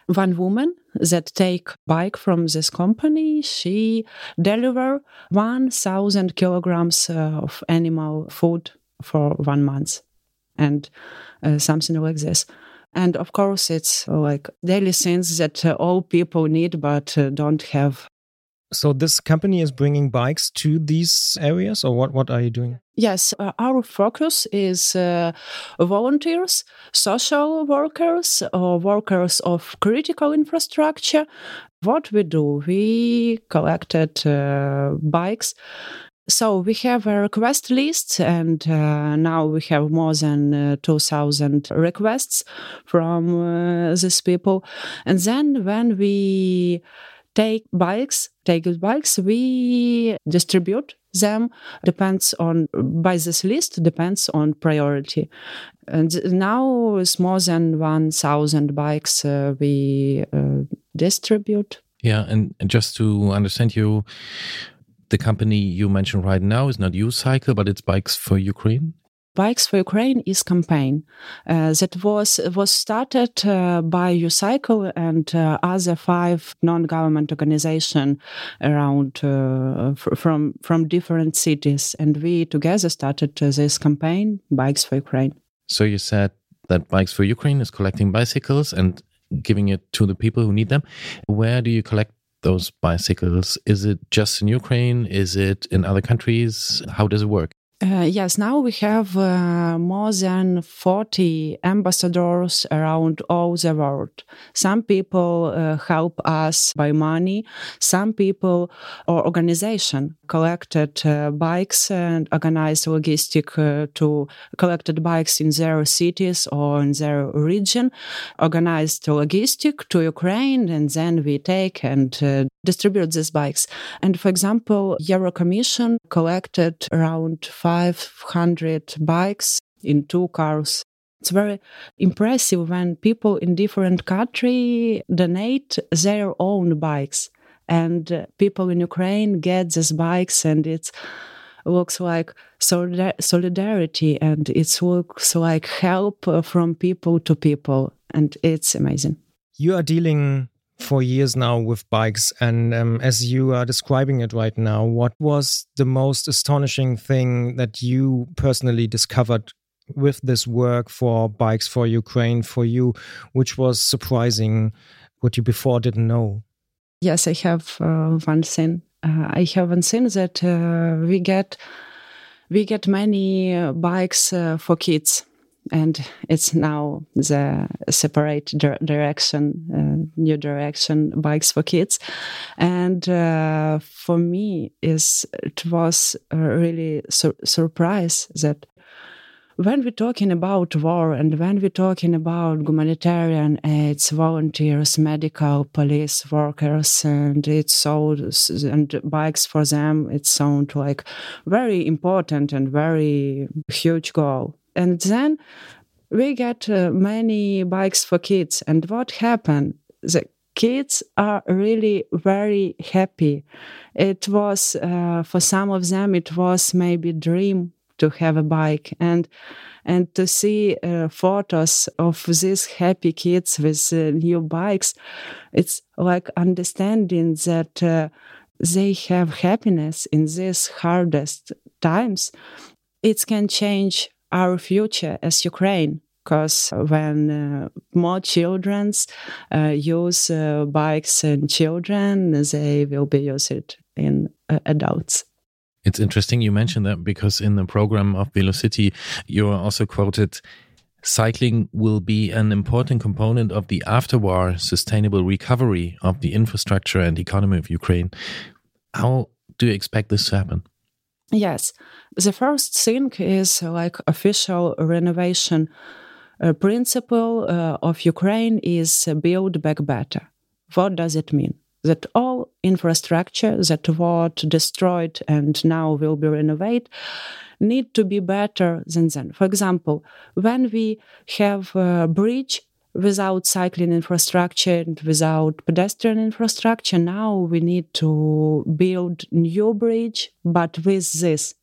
one woman that take bike from this company she deliver 1000 kilograms uh, of animal food for one month and uh, something like this. And of course it's like daily things that uh, all people need but uh, don't have So this company is bringing bikes to these areas, or what? What are you doing? Yes, uh, our focus is uh, volunteers, social workers, or workers of critical infrastructure. What we do, we collected uh, bikes. So we have a request list, and uh, now we have more than uh, 2,000 requests from uh, these people. And then when we take bikes, take good bikes, we distribute them. Depends on by this list depends on priority. And now it's more than 1000 bikes uh, we uh, distribute. Yeah, and, just to understand you, the company you mentioned right now is not U-Cycle, but it's Bikes for Ukraine. Bikes for Ukraine is campaign uh, that was was started uh, by UCycle and uh, other five non-government organization around uh, from from different cities, and we together started uh, this campaign, Bikes for Ukraine. So you said that Bikes for Ukraine is collecting bicycles and giving it to the people who need them. Where do you collect those bicycles? Is it just in Ukraine? Is it in other countries? How does it work? Uh, yes, now we have uh, more than 40 ambassadors around all the world. Some people uh, help us by money. Some people or organization collected uh, bikes and organized logistic uh, to collected bikes in their cities or in their region, organized logistic to Ukraine, and then we take and uh, distribute these bikes. And for example, Euro Commission collected around 500 bikes in two cars. It's very impressive when people in different country donate their own bikes and uh, people in Ukraine get these bikes and it looks like solidar- solidarity and it looks like help uh, from people to people and it's amazing. You are dealing for years now with bikes, and um, as you are describing it right now, what was the most astonishing thing that you personally discovered with this work for Bikes for Ukraine for you, which was surprising, what you before didn't know? Yes, I have uh, one thing. Uh, I have one thing that uh, we get we get many uh, bikes uh, for kids, and it's now the separate dir- direction, uh, new direction bikes for kids, and uh, for me is it was a really sur- surprise that when we're talking about war and when we're talking about humanitarian aids, volunteers, medical, police workers, and it's so and bikes for them, it sounds like very important and very huge goal. And then we get uh, many bikes for kids, and what happened? The kids are really very happy. It was uh, for some of them, it was maybe dream to have a bike and and to see uh, photos of these happy kids with uh, new bikes it's like understanding that uh, they have happiness in these hardest times it can change our future as ukraine because when uh, more children uh, use uh, bikes and children they will be used in uh, adults it's interesting you mentioned that because in the program of Velocity, you are also quoted cycling will be an important component of the after war sustainable recovery of the infrastructure and economy of Ukraine. How do you expect this to happen? Yes. The first thing is like official renovation uh, principle uh, of Ukraine is build back better. What does it mean? that all infrastructure that was destroyed and now will be renovated need to be better than then. For example, when we have a bridge without cycling infrastructure and without pedestrian infrastructure, now we need to build new bridge, but with this.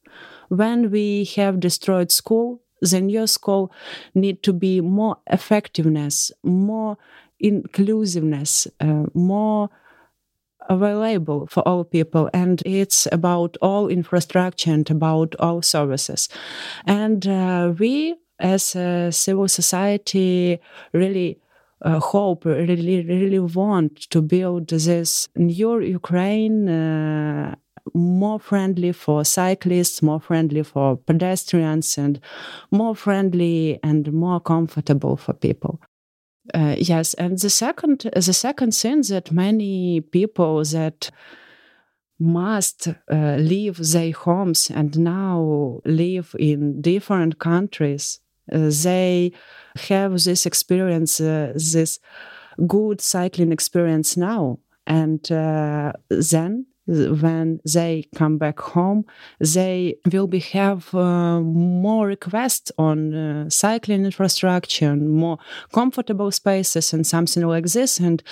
When we have destroyed school, the new school need to be more effectiveness, more inclusiveness, uh, more available for all people and it's about all infrastructure and about all services and uh, we as a civil society really uh, hope really really want to build this new ukraine uh, more friendly for cyclists, more friendly for pedestrians, and more friendly and more comfortable for people. Uh, yes, and the second the second thing that many people that must uh, leave their homes and now live in different countries, they have this experience, uh, this good cycling experience now, and uh, then when they come back home, they will be have uh, more requests on uh, cycling infrastructure and more comfortable spaces and something like this. And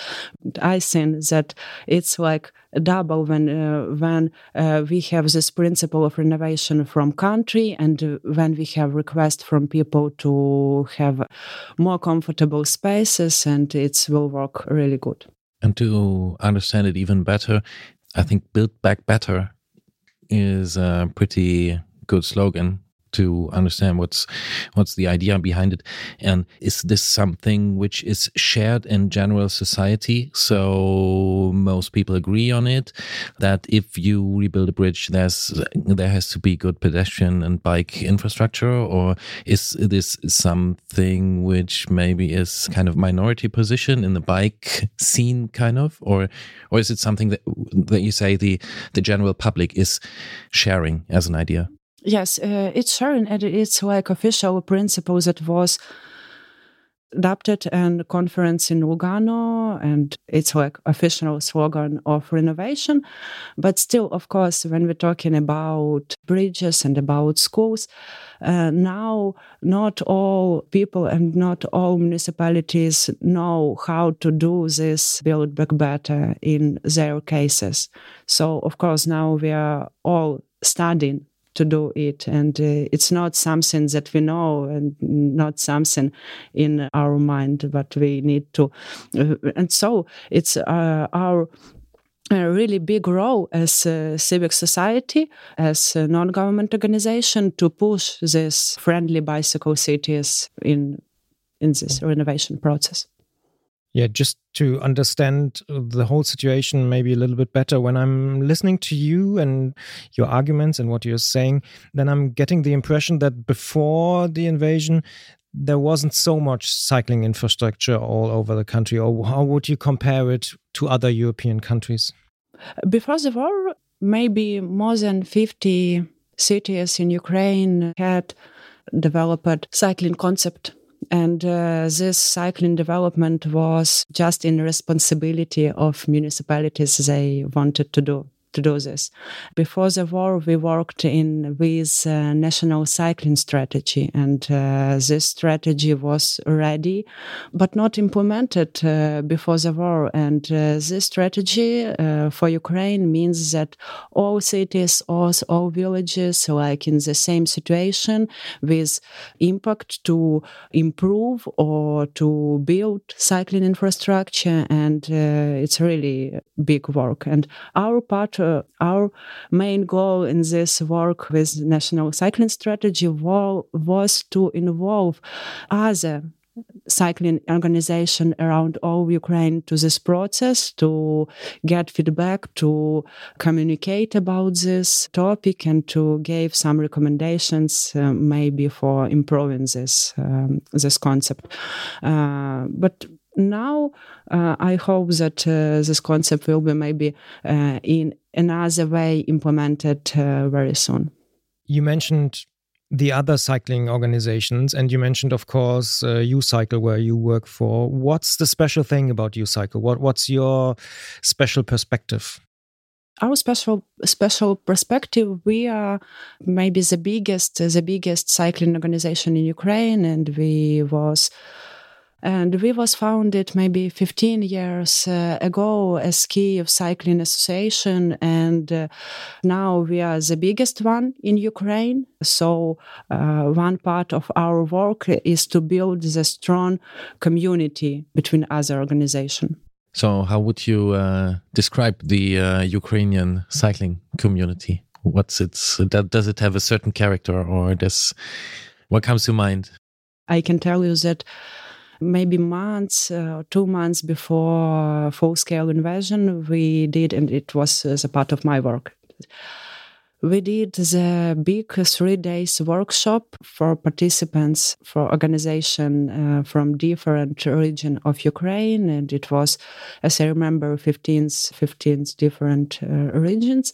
I think that it's like double when uh, when uh, we have this principle of renovation from country and when we have requests from people to have more comfortable spaces and it will work really good. And to understand it even better, I think Build Back Better is a pretty good slogan to understand what's what's the idea behind it. And is this something which is shared in general society? So most people agree on it that if you rebuild a bridge there's there has to be good pedestrian and bike infrastructure or is this something which maybe is kind of minority position in the bike scene kind of? Or or is it something that that you say the the general public is sharing as an idea Yes, uh, it's certain, and it's like official principle that was adopted and conference in Lugano, and it's like official slogan of renovation. But still, of course, when we're talking about bridges and about schools, uh, now not all people and not all municipalities know how to do this build back better in their cases. So, of course, now we are all studying to do it and uh, it's not something that we know and not something in our mind but we need to uh, and so it's uh, our a really big role as a civic society, as a non-government organization to push these friendly bicycle cities in in this renovation process. Yeah, just to understand uh, the whole situation maybe a little bit better, when I'm listening to you and your arguments and what you're saying, then I'm getting the impression that before the invasion, there wasn't so much cycling infrastructure all over the country. Or how would you compare it to other European countries? Before the war, maybe more than 50 cities in Ukraine had developed cycling concept and uh, this cycling development was just in responsibility of municipalities they wanted to do. To do this. Before the war, we worked in with uh, national cycling strategy, and uh, this strategy was ready, but not implemented uh, before the war. And uh, this strategy uh, for Ukraine means that all cities, all, all villages, like in the same situation, with impact to improve or to build cycling infrastructure, and uh, it's really big work. And our part, uh, our main goal in this work with national cycling strategy wa- was to involve other cycling organization around all Ukraine to this process to get feedback, to communicate about this topic, and to give some recommendations uh, maybe for improving this um, this concept. Uh, but now uh, I hope that uh, this concept will be maybe uh, in another way implemented uh, very soon. You mentioned the other cycling organizations, and you mentioned, of course, uh, U-Cycle, where you work for. What's the special thing about U-Cycle? What What's your special perspective? Our special special perspective. We are maybe the biggest the biggest cycling organization in Ukraine, and we was and we was founded maybe 15 years uh, ago as Kiev Cycling Association, and uh, now we are the biggest one in Ukraine. So uh, one part of our work is to build the strong community between other organizations. So, how would you uh, describe the uh, Ukrainian cycling community? What's its? Does it have a certain character, or does what comes to mind? I can tell you that maybe months uh, or two months before full scale invasion, we did, and it was as a part of my work. We did the big three days workshop for participants for organization uh, from different region of Ukraine, and it was, as I remember, 15, 15 different uh, regions.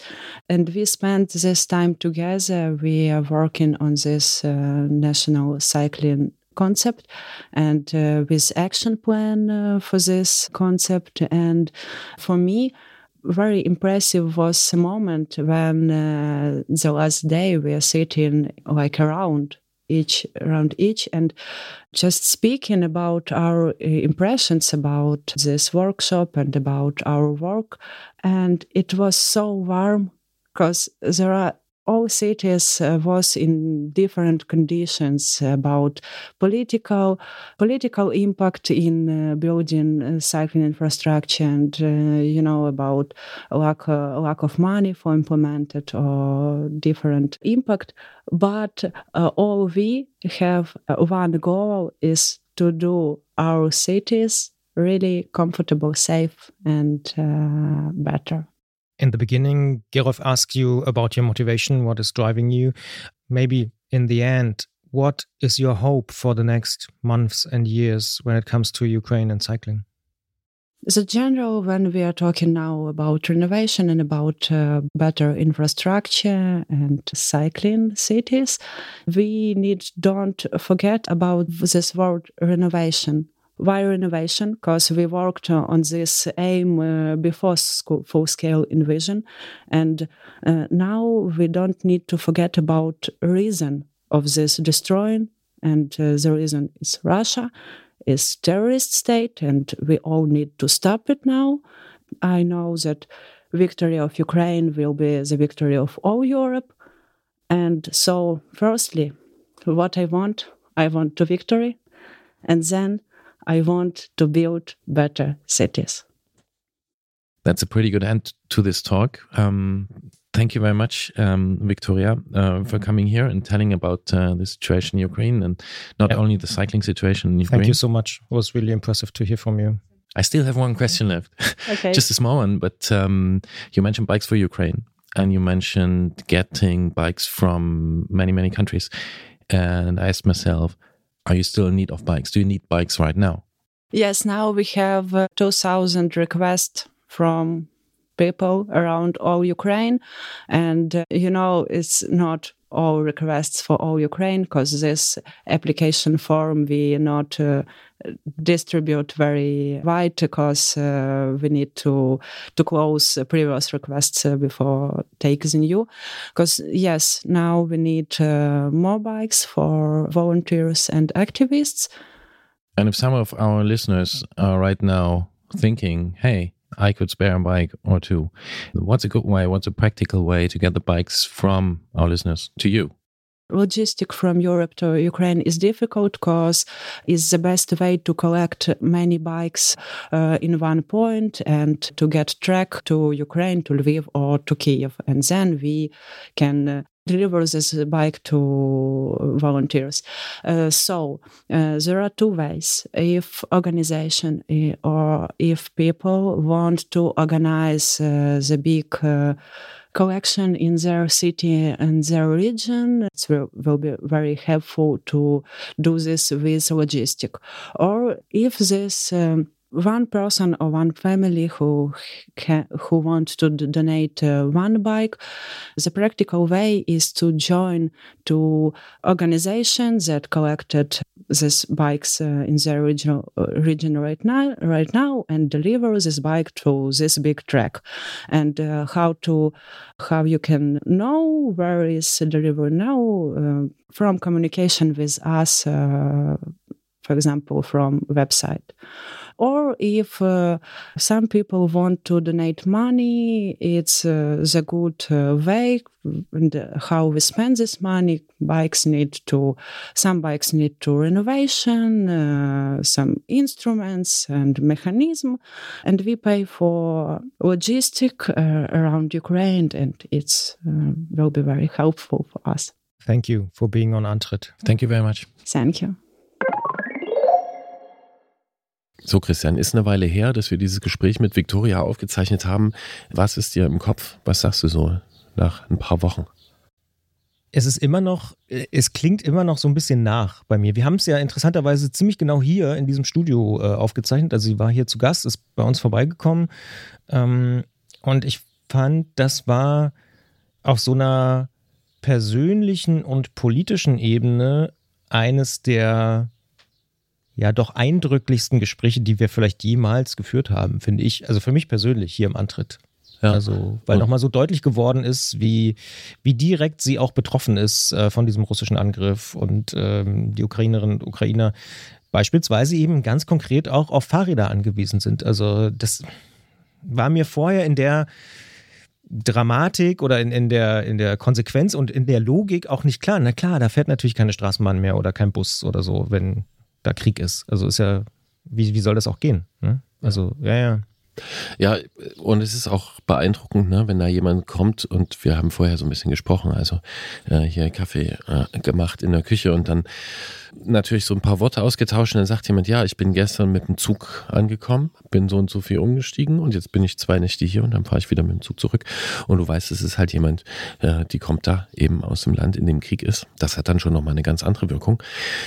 And we spent this time together. We are working on this uh, national cycling concept and uh, with action plan uh, for this concept. And for me very impressive was a moment when uh, the last day we are sitting like around each around each and just speaking about our uh, impressions about this workshop and about our work. And it was so warm because there are all cities uh, was in different conditions about political political impact in uh, building uh, cycling infrastructure and uh, you know about lack uh, lack of money for implemented or different impact. But uh, all we have one goal is to do our cities really comfortable safe and better in the beginning, Gerov asked you about your motivation, what is driving you. Maybe in the end, what is your hope for the next months and years when it comes to Ukraine and cycling? The general, when we are talking now about renovation and about uh, better infrastructure and cycling cities, we need don't forget about this word renovation why renovation? Because we worked on this aim uh, before full scale invasion, and uh, now we don't need to forget about reason of this destroying, and uh, the reason is Russia, is terrorist state, and we all need to stop it now. I know that victory of Ukraine will be the victory of all Europe, and so firstly, what I want, I want to victory, and then I want to build better cities. That's a pretty good end to this talk. Um, thank you very much, um, Victoria, uh, for coming here and telling about uh, the situation in Ukraine and not only the cycling situation in Ukraine. Thank you so much. It was really impressive to hear from you. I still have one question left. (laughs) Okay. Just a small one, but um, you mentioned bikes for Ukraine and you mentioned getting bikes from many, many countries. And I asked myself, are you still in need of bikes? Do you need bikes right now? Yes, now we have uh, 2,000 requests from people around all Ukraine. And, uh, you know, it's not all requests for all Ukraine because this application form we not uh, distribute very wide because uh, we need to to close previous requests uh, before taking new. Because yes, now we need uh, more bikes for volunteers and activists. And if some of our listeners are right now thinking, hey, I could spare a bike or two, what's a good way? What's a practical way to get the bikes from our listeners to you? Logistic from Europe to Ukraine is difficult because it's the best way to collect many bikes uh, in one point and to get track to Ukraine, to Lviv or to Kiev. And then we can uh, deliver this bike to volunteers. Uh, so uh, there are two ways. If organization uh, or if people want to organize uh, the big uh, collection in their city and their region, it will, will be very helpful to do this with logistic. Or if this um, one person or one family who who want to donate uh, one bike the practical way is to join to organizations that collected these bikes uh, in their region, uh, region right now right now and deliver this bike to this big track. And uh, how to how you can know where is delivered now uh, from communication with us uh, for example from website or if uh, some people want to donate money, it's uh, the good uh, way and how we spend this money. Bikes need to, some bikes need to renovation, uh, some instruments and mechanism, and we pay for logistic uh, around Ukraine, and it's uh, will be very helpful for us. Thank you for being on Antritt. Thank you very much. Thank you. So, Christian, ist eine Weile her, dass wir dieses Gespräch mit Viktoria aufgezeichnet haben. Was ist dir im Kopf? Was sagst du so nach ein paar Wochen? Es ist immer noch, es klingt immer noch so ein bisschen nach bei mir. Wir haben es ja interessanterweise ziemlich genau hier in diesem Studio äh, aufgezeichnet. Also sie war hier zu Gast, ist bei uns vorbeigekommen. Ähm, und ich fand, das war auf so einer persönlichen und politischen Ebene eines der ja doch eindrücklichsten Gespräche, die wir vielleicht jemals geführt haben, finde ich. Also für mich persönlich hier im Antritt. Ja. Also, weil nochmal so deutlich geworden ist, wie, wie direkt sie auch betroffen ist äh, von diesem russischen Angriff und ähm, die Ukrainerinnen und Ukrainer beispielsweise eben ganz konkret auch auf Fahrräder angewiesen sind. Also, das war mir vorher in der Dramatik oder in, in, der, in der Konsequenz und in der Logik auch nicht klar. Na klar, da fährt natürlich keine Straßenbahn mehr oder kein Bus oder so, wenn da Krieg ist. Also ist ja, wie, wie soll das auch gehen? Ne? Also, ja, ja. Ja, und es ist auch beeindruckend, ne, wenn da jemand kommt und wir haben vorher so ein bisschen gesprochen, also äh, hier Kaffee äh, gemacht in der Küche und dann natürlich so ein paar Worte ausgetauscht und dann sagt jemand, ja, ich bin gestern mit dem Zug angekommen, bin so und so viel umgestiegen und jetzt bin ich zwei Nächte hier und dann fahre ich wieder mit dem Zug zurück und du weißt, es ist halt jemand, äh, die kommt da eben aus dem Land, in dem Krieg ist. Das hat dann schon nochmal eine ganz andere Wirkung.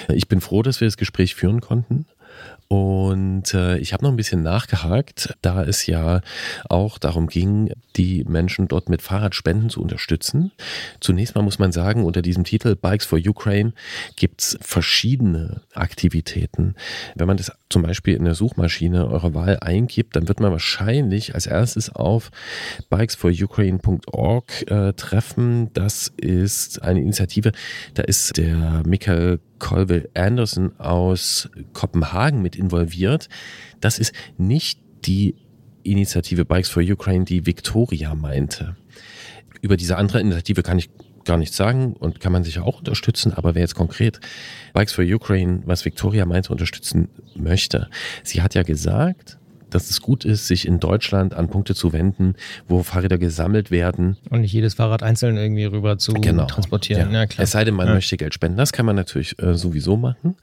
Ich bin froh, dass wir das Gespräch führen konnten. Und äh, ich habe noch ein bisschen nachgehakt, da es ja auch darum ging, die Menschen dort mit Fahrradspenden zu unterstützen. Zunächst mal muss man sagen, unter diesem Titel Bikes for Ukraine gibt es verschiedene Aktivitäten. Wenn man das zum Beispiel in der Suchmaschine eurer Wahl eingibt, dann wird man wahrscheinlich als erstes auf bikesforukraine.org äh, treffen. Das ist eine Initiative, da ist der Michael Colville Anderson aus Kopenhagen mit involviert. Das ist nicht die Initiative Bikes for Ukraine, die Victoria meinte. Über diese andere Initiative kann ich gar nichts sagen und kann man sicher auch unterstützen, aber wer jetzt konkret Bikes for Ukraine, was Victoria meinte, unterstützen möchte, sie hat ja gesagt, dass es gut ist, sich in Deutschland an Punkte zu wenden, wo Fahrräder gesammelt werden. Und nicht jedes Fahrrad einzeln irgendwie rüber zu genau. transportieren. Ja. Ja, es sei denn, man ja. möchte Geld spenden. Das kann man natürlich äh, sowieso machen.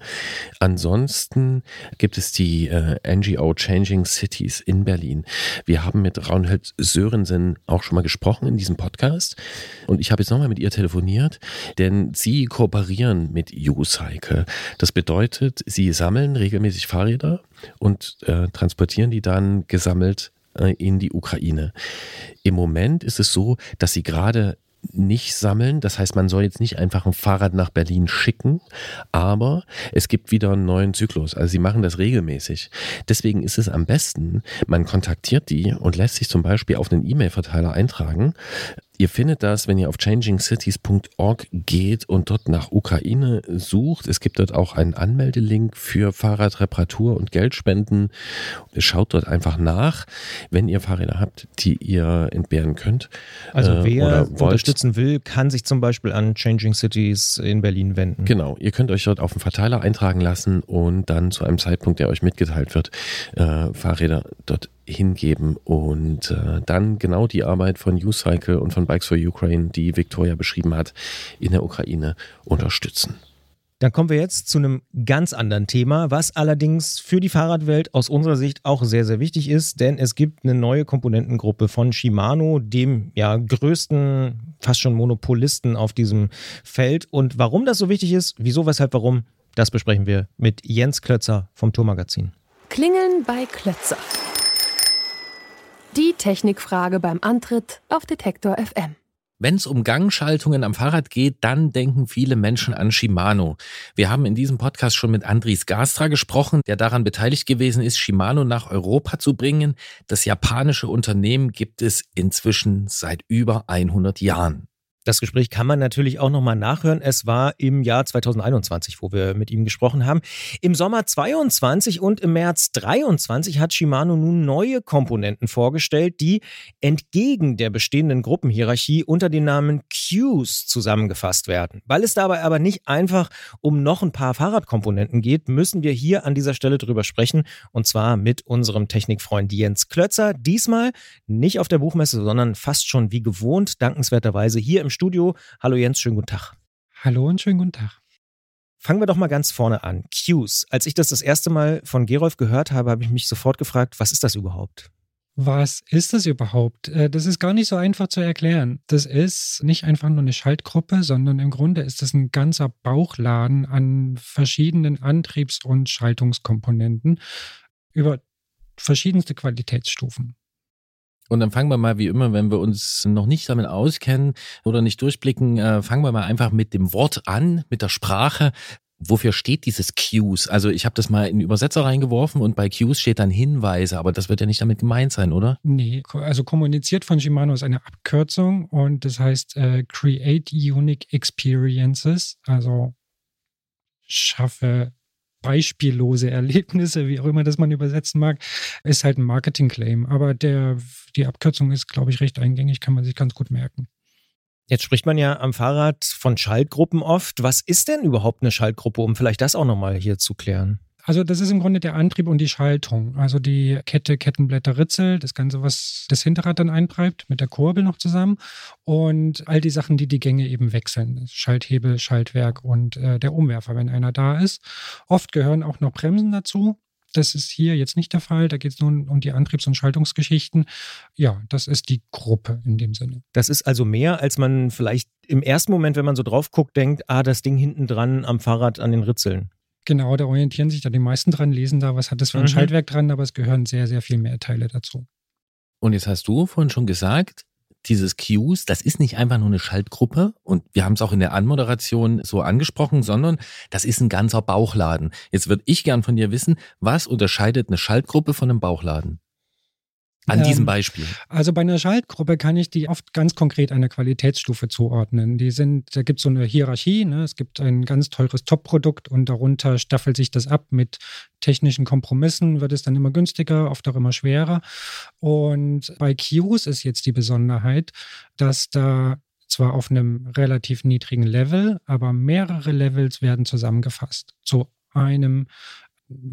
Ansonsten gibt es die äh, NGO Changing Cities in Berlin. Wir haben mit Raunhild Sörensen auch schon mal gesprochen in diesem Podcast. Und ich habe jetzt nochmal mit ihr telefoniert, denn sie kooperieren mit YouCycle. Das bedeutet, sie sammeln regelmäßig Fahrräder und äh, transportieren die dann gesammelt äh, in die Ukraine. Im Moment ist es so, dass sie gerade nicht sammeln. Das heißt, man soll jetzt nicht einfach ein Fahrrad nach Berlin schicken, aber es gibt wieder einen neuen Zyklus. Also sie machen das regelmäßig. Deswegen ist es am besten, man kontaktiert die und lässt sich zum Beispiel auf einen E-Mail-Verteiler eintragen. Ihr findet das, wenn ihr auf changingcities.org geht und dort nach Ukraine sucht. Es gibt dort auch einen Anmeldelink für Fahrradreparatur und Geldspenden. Schaut dort einfach nach, wenn ihr Fahrräder habt, die ihr entbehren könnt. Also äh, wer oder wollt. unterstützen will, kann sich zum Beispiel an Changing Cities in Berlin wenden. Genau, ihr könnt euch dort auf den Verteiler eintragen lassen und dann zu einem Zeitpunkt, der euch mitgeteilt wird, äh, Fahrräder dort hingeben und äh, dann genau die Arbeit von U-Cycle und von Bikes for Ukraine, die Victoria beschrieben hat, in der Ukraine unterstützen. Dann kommen wir jetzt zu einem ganz anderen Thema, was allerdings für die Fahrradwelt aus unserer Sicht auch sehr, sehr wichtig ist, denn es gibt eine neue Komponentengruppe von Shimano, dem ja größten, fast schon Monopolisten auf diesem Feld. Und warum das so wichtig ist, wieso, weshalb, warum, das besprechen wir mit Jens Klötzer vom Tourmagazin. Klingeln bei Klötzer. Die Technikfrage beim Antritt auf Detektor FM. Wenn es um Gangschaltungen am Fahrrad geht, dann denken viele Menschen an Shimano. Wir haben in diesem Podcast schon mit Andris Gastra gesprochen, der daran beteiligt gewesen ist, Shimano nach Europa zu bringen. Das japanische Unternehmen gibt es inzwischen seit über 100 Jahren. Das Gespräch kann man natürlich auch nochmal nachhören. Es war im Jahr 2021, wo wir mit ihm gesprochen haben. Im Sommer 22 und im März 23 hat Shimano nun neue Komponenten vorgestellt, die entgegen der bestehenden Gruppenhierarchie unter dem Namen Qs zusammengefasst werden. Weil es dabei aber nicht einfach um noch ein paar Fahrradkomponenten geht, müssen wir hier an dieser Stelle drüber sprechen. Und zwar mit unserem Technikfreund Jens Klötzer. Diesmal nicht auf der Buchmesse, sondern fast schon wie gewohnt, dankenswerterweise hier im Studio. Hallo Jens, schönen guten Tag. Hallo und schönen guten Tag. Fangen wir doch mal ganz vorne an. Cues. Als ich das das erste Mal von Gerolf gehört habe, habe ich mich sofort gefragt, was ist das überhaupt? Was ist das überhaupt? Äh, das ist gar nicht so einfach zu erklären. Das ist nicht einfach nur eine Schaltgruppe, sondern im Grunde ist das ein ganzer Bauchladen an verschiedenen Antriebs- und Schaltungskomponenten über verschiedenste Qualitätsstufen. Und dann fangen wir mal wie immer, wenn wir uns noch nicht damit auskennen oder nicht durchblicken, äh, fangen wir mal einfach mit dem Wort an, mit der Sprache. Wofür steht dieses Cues? Also ich habe das mal in Übersetzer reingeworfen und bei Cues steht dann Hinweise, aber das wird ja nicht damit gemeint sein, oder? Nee, also kommuniziert von Shimano ist eine Abkürzung und das heißt äh, Create Unique Experiences, also schaffe beispiellose Erlebnisse, wie auch immer das man übersetzen mag, ist halt ein Marketing-Claim. Aber der, die Abkürzung ist, glaube ich, recht eingängig, kann man sich ganz gut merken. Jetzt spricht man ja am Fahrrad von Schaltgruppen oft. Was ist denn überhaupt eine Schaltgruppe, um vielleicht das auch nochmal hier zu klären? Also das ist im Grunde der Antrieb und die Schaltung. Also die Kette, Kettenblätter, Ritzel, das Ganze, was das Hinterrad dann eintreibt, mit der Kurbel noch zusammen. Und all die Sachen, die die Gänge eben wechseln. Schalthebel, Schaltwerk und äh, der Umwerfer, wenn einer da ist. Oft gehören auch noch Bremsen dazu. Das ist hier jetzt nicht der Fall. Da geht es nun um die Antriebs- und Schaltungsgeschichten. Ja, das ist die Gruppe in dem Sinne. Das ist also mehr, als man vielleicht im ersten Moment, wenn man so drauf guckt, denkt, ah, das Ding hinten dran am Fahrrad an den Ritzeln. Genau, da orientieren sich da die meisten dran, lesen da, was hat das für ein Mhm. Schaltwerk dran, aber es gehören sehr, sehr viel mehr Teile dazu. Und jetzt hast du vorhin schon gesagt, dieses Cues, das ist nicht einfach nur eine Schaltgruppe und wir haben es auch in der Anmoderation so angesprochen, sondern das ist ein ganzer Bauchladen. Jetzt würde ich gern von dir wissen, was unterscheidet eine Schaltgruppe von einem Bauchladen? An Ähm, diesem Beispiel. Also bei einer Schaltgruppe kann ich die oft ganz konkret einer Qualitätsstufe zuordnen. Die sind, da gibt es so eine Hierarchie. Ne? Es gibt ein ganz teures Top-Produkt und darunter staffelt sich das ab mit technischen Kompromissen, wird es dann immer günstiger, oft auch immer schwerer. Und bei Qs ist jetzt die Besonderheit, dass da zwar auf einem relativ niedrigen Level, aber mehrere Levels werden zusammengefasst zu einem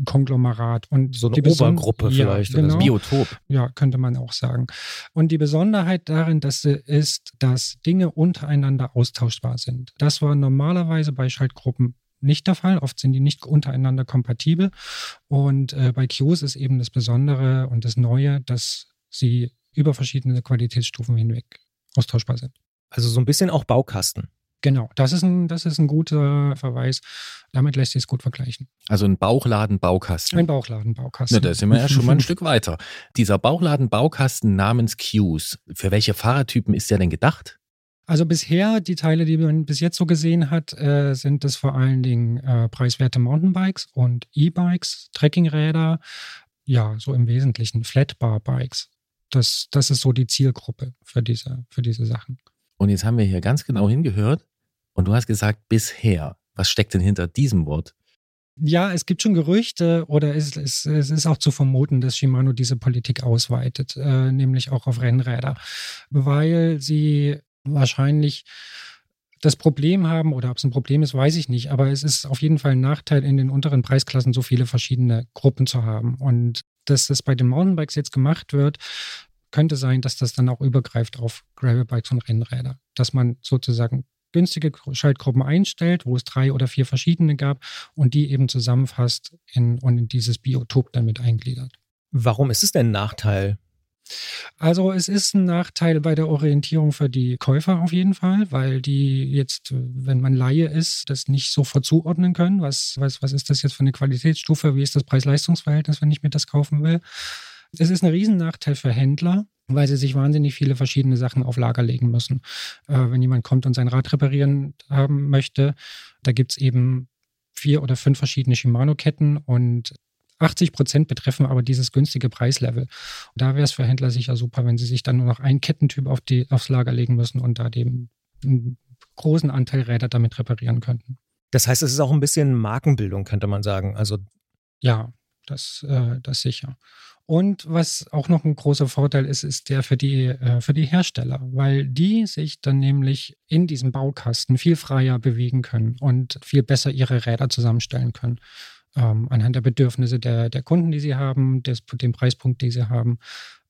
Konglomerat und So eine die Beson- Obergruppe ja, vielleicht oder Genau. Biotop. Ja, könnte man auch sagen. Und die Besonderheit darin, dass sie ist, dass Dinge untereinander austauschbar sind. Das war normalerweise bei Schaltgruppen nicht der Fall. Oft sind die nicht untereinander kompatibel. Und äh, bei Qs ist eben das Besondere und das Neue, dass sie über verschiedene Qualitätsstufen hinweg austauschbar sind. Also so ein bisschen auch Baukasten. Genau, das ist ein, das ist ein guter Verweis. Damit lässt sich es gut vergleichen. Also ein Bauchladen-Baukasten. Ein Bauchladen-Baukasten. Da sind wir ja schon mal ein (laughs) Stück weiter. Dieser Bauchladen-Baukasten namens Qs, für welche Fahrertypen ist der denn gedacht? Also bisher, die Teile, die man bis jetzt so gesehen hat, äh, sind es vor allen Dingen äh, preiswerte Mountainbikes und E-Bikes, Trekkingräder, ja, so im Wesentlichen Flatbar-Bikes. Das, das ist so die Zielgruppe für diese, für diese Sachen. Und jetzt haben wir hier ganz genau hingehört und du hast gesagt bisher. Was steckt denn hinter diesem Wort? Ja, es gibt schon Gerüchte oder es, es, es ist auch zu vermuten, dass Shimano diese Politik ausweitet, äh, nämlich auch auf Rennräder, weil sie wahrscheinlich das Problem haben, oder ob es ein Problem ist, weiß ich nicht, aber es ist auf jeden Fall ein Nachteil, in den unteren Preisklassen so viele verschiedene Gruppen zu haben. Und dass das bei den Mountainbikes jetzt gemacht wird, könnte sein, dass das dann auch übergreift auf Gravelbikes und Rennräder. Dass man sozusagen günstige Schaltgruppen einstellt, wo es drei oder vier verschiedene gab und die eben zusammenfasst in, und in dieses Biotop damit eingliedert. Warum ist es denn ein Nachteil? Also es ist ein Nachteil bei der Orientierung für die Käufer auf jeden Fall, weil die jetzt, wenn man Laie ist, das nicht sofort zuordnen können. Was, was, was ist das jetzt für eine Qualitätsstufe? Wie ist das Preis-Leistungs-Verhältnis, wenn ich mir das kaufen will? Es ist ein Riesennachteil für Händler, weil sie sich wahnsinnig viele verschiedene Sachen auf Lager legen müssen. Äh, wenn jemand kommt und sein Rad reparieren haben möchte, da gibt es eben vier oder fünf verschiedene Shimano-Ketten und 80 Prozent betreffen aber dieses günstige Preislevel. Da wäre es für Händler sicher super, wenn sie sich dann nur noch einen Kettentyp auf die, aufs Lager legen müssen und da den großen Anteil Räder damit reparieren könnten. Das heißt, es ist auch ein bisschen Markenbildung, könnte man sagen. Also ja, das, äh, das sicher. Und was auch noch ein großer Vorteil ist, ist der für die, äh, für die Hersteller, weil die sich dann nämlich in diesem Baukasten viel freier bewegen können und viel besser ihre Räder zusammenstellen können. Ähm, anhand der Bedürfnisse der, der Kunden, die sie haben, des, dem Preispunkt, den sie haben,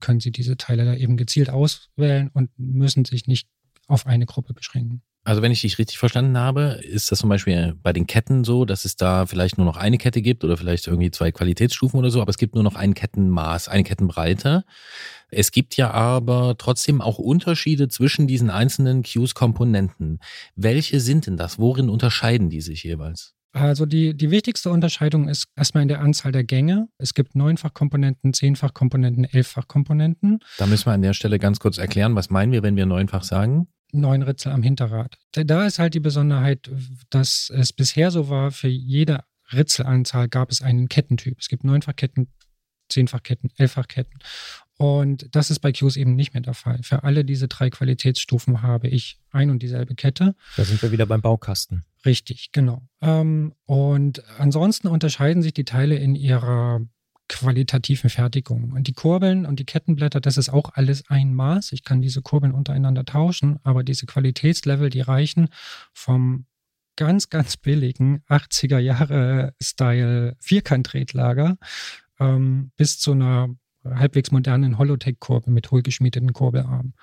können sie diese Teile da eben gezielt auswählen und müssen sich nicht auf eine Gruppe beschränken. Also wenn ich dich richtig verstanden habe, ist das zum Beispiel bei den Ketten so, dass es da vielleicht nur noch eine Kette gibt oder vielleicht irgendwie zwei Qualitätsstufen oder so, aber es gibt nur noch ein Kettenmaß, eine Kettenbreite. Es gibt ja aber trotzdem auch Unterschiede zwischen diesen einzelnen Qs-Komponenten. Welche sind denn das? Worin unterscheiden die sich jeweils? Also die, die wichtigste Unterscheidung ist erstmal in der Anzahl der Gänge. Es gibt Neunfachkomponenten, Zehnfachkomponenten, Elffachkomponenten. Da müssen wir an der Stelle ganz kurz erklären, was meinen wir, wenn wir neunfach sagen? Neun Ritzel am Hinterrad. Da ist halt die Besonderheit, dass es bisher so war, für jede Ritzelanzahl gab es einen Kettentyp. Es gibt Neunfachketten, Zehnfachketten, Elffachketten. Und das ist bei Qs eben nicht mehr der Fall. Für alle diese drei Qualitätsstufen habe ich ein und dieselbe Kette. Da sind wir wieder beim Baukasten. Richtig, genau. Ähm, und ansonsten unterscheiden sich die Teile in ihrer qualitativen Fertigung. Und die Kurbeln und die Kettenblätter, das ist auch alles ein Maß. Ich kann diese Kurbeln untereinander tauschen, aber diese Qualitätslevel, die reichen vom ganz, ganz billigen 80er Jahre Style Vierkant-Tretlager ähm, bis zu einer halbwegs modernen Holotech-Kurbel mit hohlgeschmiedeten Kurbelarmen.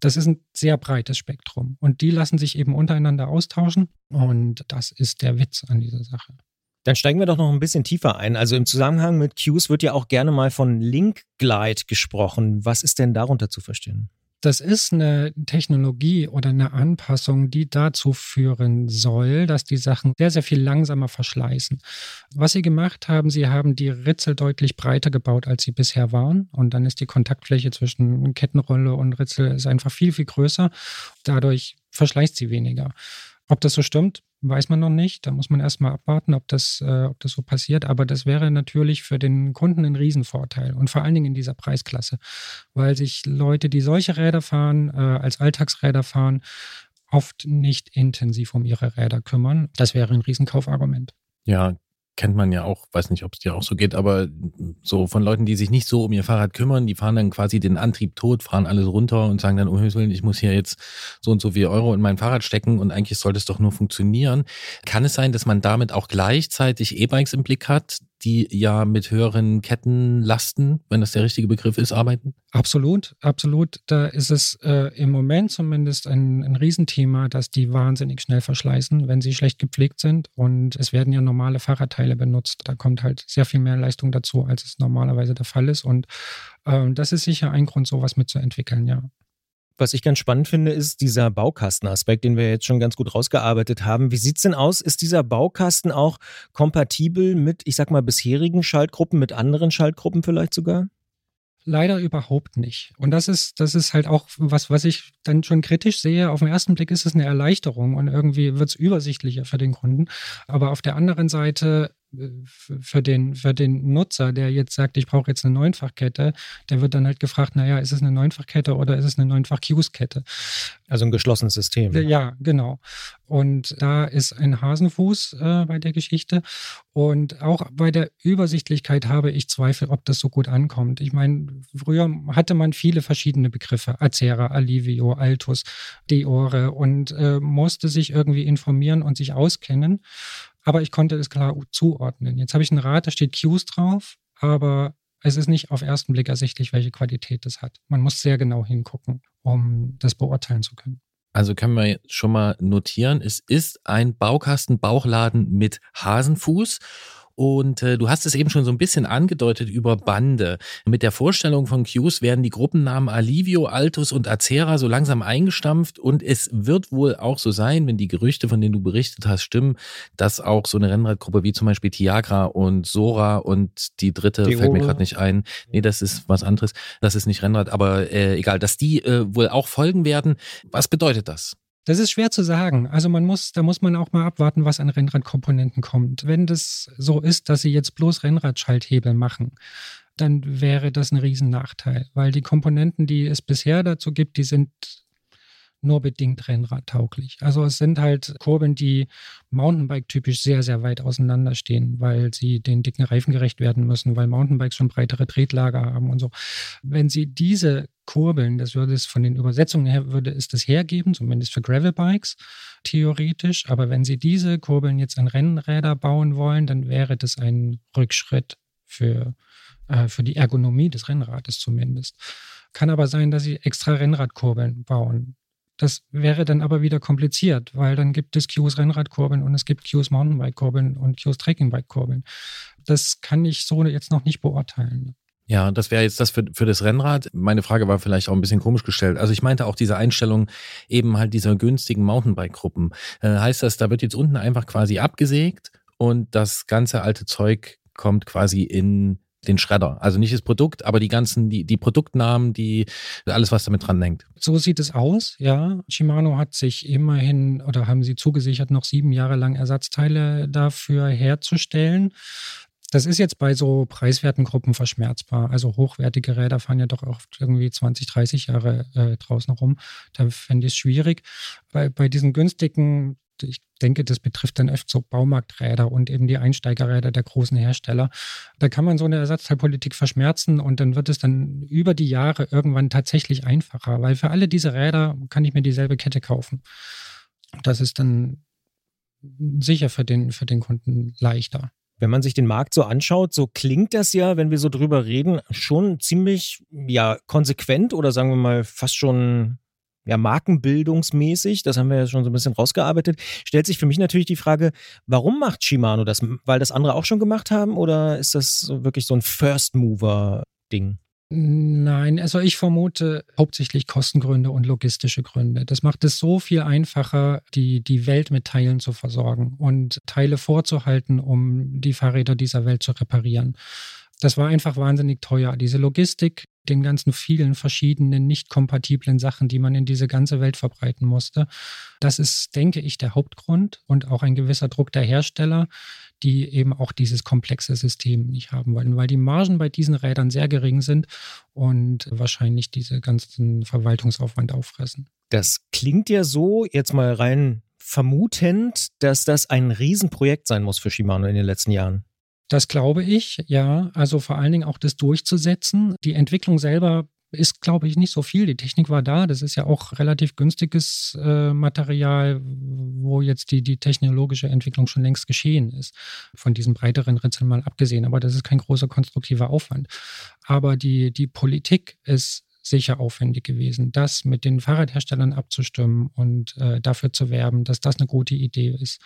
Das ist ein sehr breites Spektrum und die lassen sich eben untereinander austauschen und das ist der Witz an dieser Sache. Dann steigen wir doch noch ein bisschen tiefer ein. Also im Zusammenhang mit Qs wird ja auch gerne mal von Link Glide gesprochen. Was ist denn darunter zu verstehen? Das ist eine Technologie oder eine Anpassung, die dazu führen soll, dass die Sachen sehr, sehr viel langsamer verschleißen. Was sie gemacht haben, sie haben die Ritzel deutlich breiter gebaut, als sie bisher waren. Und dann ist die Kontaktfläche zwischen Kettenrolle und Ritzel einfach viel, viel größer. Dadurch verschleißt sie weniger. Ob das so stimmt, weiß man noch nicht. Da muss man erstmal abwarten, ob das, äh, ob das so passiert. Aber das wäre natürlich für den Kunden ein Riesenvorteil und vor allen Dingen in dieser Preisklasse, weil sich Leute, die solche Räder fahren, äh, als Alltagsräder fahren, oft nicht intensiv um ihre Räder kümmern. Das wäre ein Riesenkaufargument. Ja, kennt man ja auch, weiß nicht, ob es dir auch so geht, aber so von Leuten, die sich nicht so um ihr Fahrrad kümmern, die fahren dann quasi den Antrieb tot, fahren alles runter und sagen dann, um Himmels Willen, ich muss hier jetzt so und so viel Euro in mein Fahrrad stecken und eigentlich sollte es doch nur funktionieren. Kann es sein, dass man damit auch gleichzeitig E-Bikes im Blick hat, die ja mit höheren Kettenlasten, wenn das der richtige Begriff ist, arbeiten? Absolut, absolut. Da ist es äh, im Moment zumindest ein, ein Riesenthema, dass die wahnsinnig schnell verschleißen, wenn sie schlecht gepflegt sind. Und es werden ja normale Fahrradteile benutzt. Da kommt halt sehr viel mehr Leistung dazu, als es normalerweise der Fall ist. Und äh, das ist sicher ein Grund, sowas mitzuentwickeln, ja. Was ich ganz spannend finde, ist dieser Baukastenaspekt, den wir jetzt schon ganz gut rausgearbeitet haben. Wie sieht's denn aus? Ist dieser Baukasten auch kompatibel mit, ich sag mal, bisherigen Schaltgruppen, mit anderen Schaltgruppen vielleicht sogar? Leider überhaupt nicht. Und das ist, das ist halt auch was, was ich dann schon kritisch sehe. Auf den ersten Blick ist es eine Erleichterung und irgendwie wird es übersichtlicher für den Kunden. Aber auf der anderen Seite für den, für den Nutzer, der jetzt sagt, ich brauche jetzt eine Neunfachkette, der wird dann halt gefragt, naja, ist es eine Neunfachkette oder ist es eine Neunfach-Qs-Kette? Also ein geschlossenes System. Ja, genau. Und da ist ein Hasenfuß äh, bei der Geschichte. Und auch bei der Übersichtlichkeit habe ich Zweifel, ob das so gut ankommt. Ich meine, früher hatte man viele verschiedene Begriffe, Acera, Alivio, Altus, Deore und äh, musste sich irgendwie informieren und sich auskennen aber ich konnte es klar zuordnen. Jetzt habe ich ein Rad, da steht Qs drauf, aber es ist nicht auf ersten Blick ersichtlich, welche Qualität das hat. Man muss sehr genau hingucken, um das beurteilen zu können. Also können wir schon mal notieren, es ist ein Baukasten-Bauchladen mit Hasenfuß und äh, du hast es eben schon so ein bisschen angedeutet über Bande. Mit der Vorstellung von Qs werden die Gruppennamen Alivio, Altus und Acera so langsam eingestampft. Und es wird wohl auch so sein, wenn die Gerüchte, von denen du berichtet hast, stimmen, dass auch so eine Rennradgruppe wie zum Beispiel Tiagra und Sora und die dritte die fällt mir gerade nicht ein. Nee, das ist was anderes. Das ist nicht Rennrad, aber äh, egal, dass die äh, wohl auch folgen werden. Was bedeutet das? Das ist schwer zu sagen. Also man muss, da muss man auch mal abwarten, was an Rennradkomponenten kommt. Wenn das so ist, dass sie jetzt bloß Rennradschalthebel machen, dann wäre das ein Riesennachteil, weil die Komponenten, die es bisher dazu gibt, die sind nur bedingt rennradtauglich. Also es sind halt Kurbeln, die Mountainbike-typisch sehr, sehr weit auseinander stehen, weil sie den dicken Reifen gerecht werden müssen, weil Mountainbikes schon breitere Tretlager haben und so. Wenn sie diese Kurbeln, das würde es von den Übersetzungen her, würde es das hergeben, zumindest für Gravelbikes, theoretisch. Aber wenn sie diese Kurbeln jetzt an Rennräder bauen wollen, dann wäre das ein Rückschritt für, äh, für die Ergonomie des Rennrades zumindest. Kann aber sein, dass sie extra Rennradkurbeln bauen. Das wäre dann aber wieder kompliziert, weil dann gibt es Qs Rennradkurbeln und es gibt Qs Mountainbike-Kurbeln und Qs Trekkingbike-Kurbeln. Das kann ich so jetzt noch nicht beurteilen. Ja, das wäre jetzt das für, für das Rennrad. Meine Frage war vielleicht auch ein bisschen komisch gestellt. Also ich meinte auch diese Einstellung eben halt dieser günstigen Mountainbike-Gruppen. Äh, heißt das, da wird jetzt unten einfach quasi abgesägt und das ganze alte Zeug kommt quasi in den Schredder. Also nicht das Produkt, aber die ganzen, die, die Produktnamen, die, alles, was damit dran hängt. So sieht es aus, ja. Shimano hat sich immerhin oder haben sie zugesichert, noch sieben Jahre lang Ersatzteile dafür herzustellen. Das ist jetzt bei so preiswerten Gruppen verschmerzbar. Also hochwertige Räder fahren ja doch oft irgendwie 20, 30 Jahre äh, draußen rum. Da fände ich es schwierig. Bei, bei diesen günstigen ich denke, das betrifft dann oft so Baumarkträder und eben die Einsteigerräder der großen Hersteller. Da kann man so eine Ersatzteilpolitik verschmerzen und dann wird es dann über die Jahre irgendwann tatsächlich einfacher, weil für alle diese Räder kann ich mir dieselbe Kette kaufen. Das ist dann sicher für den, für den Kunden leichter. Wenn man sich den Markt so anschaut, so klingt das ja, wenn wir so drüber reden, schon ziemlich ja konsequent oder sagen wir mal fast schon ja, markenbildungsmäßig, das haben wir ja schon so ein bisschen rausgearbeitet, stellt sich für mich natürlich die Frage, warum macht Shimano das? Weil das andere auch schon gemacht haben oder ist das wirklich so ein First-Mover-Ding? Nein, also ich vermute hauptsächlich Kostengründe und logistische Gründe. Das macht es so viel einfacher, die, die Welt mit Teilen zu versorgen und Teile vorzuhalten, um die Fahrräder dieser Welt zu reparieren. Das war einfach wahnsinnig teuer. Diese Logistik den ganzen vielen verschiedenen nicht kompatiblen Sachen, die man in diese ganze Welt verbreiten musste. Das ist, denke ich, der Hauptgrund und auch ein gewisser Druck der Hersteller, die eben auch dieses komplexe System nicht haben wollen, weil die Margen bei diesen Rädern sehr gering sind und wahrscheinlich diese ganzen Verwaltungsaufwand auffressen. Das klingt ja so, jetzt mal rein vermutend, dass das ein Riesenprojekt sein muss für Shimano in den letzten Jahren. Das glaube ich, ja. Also vor allen Dingen auch das durchzusetzen. Die Entwicklung selber ist, glaube ich, nicht so viel. Die Technik war da. Das ist ja auch relativ günstiges äh, Material, wo jetzt die, die technologische Entwicklung schon längst geschehen ist. Von diesen breiteren Ritzeln mal abgesehen. Aber das ist kein großer konstruktiver Aufwand. Aber die, die Politik ist sicher aufwendig gewesen, das mit den Fahrradherstellern abzustimmen und äh, dafür zu werben, dass das eine gute Idee ist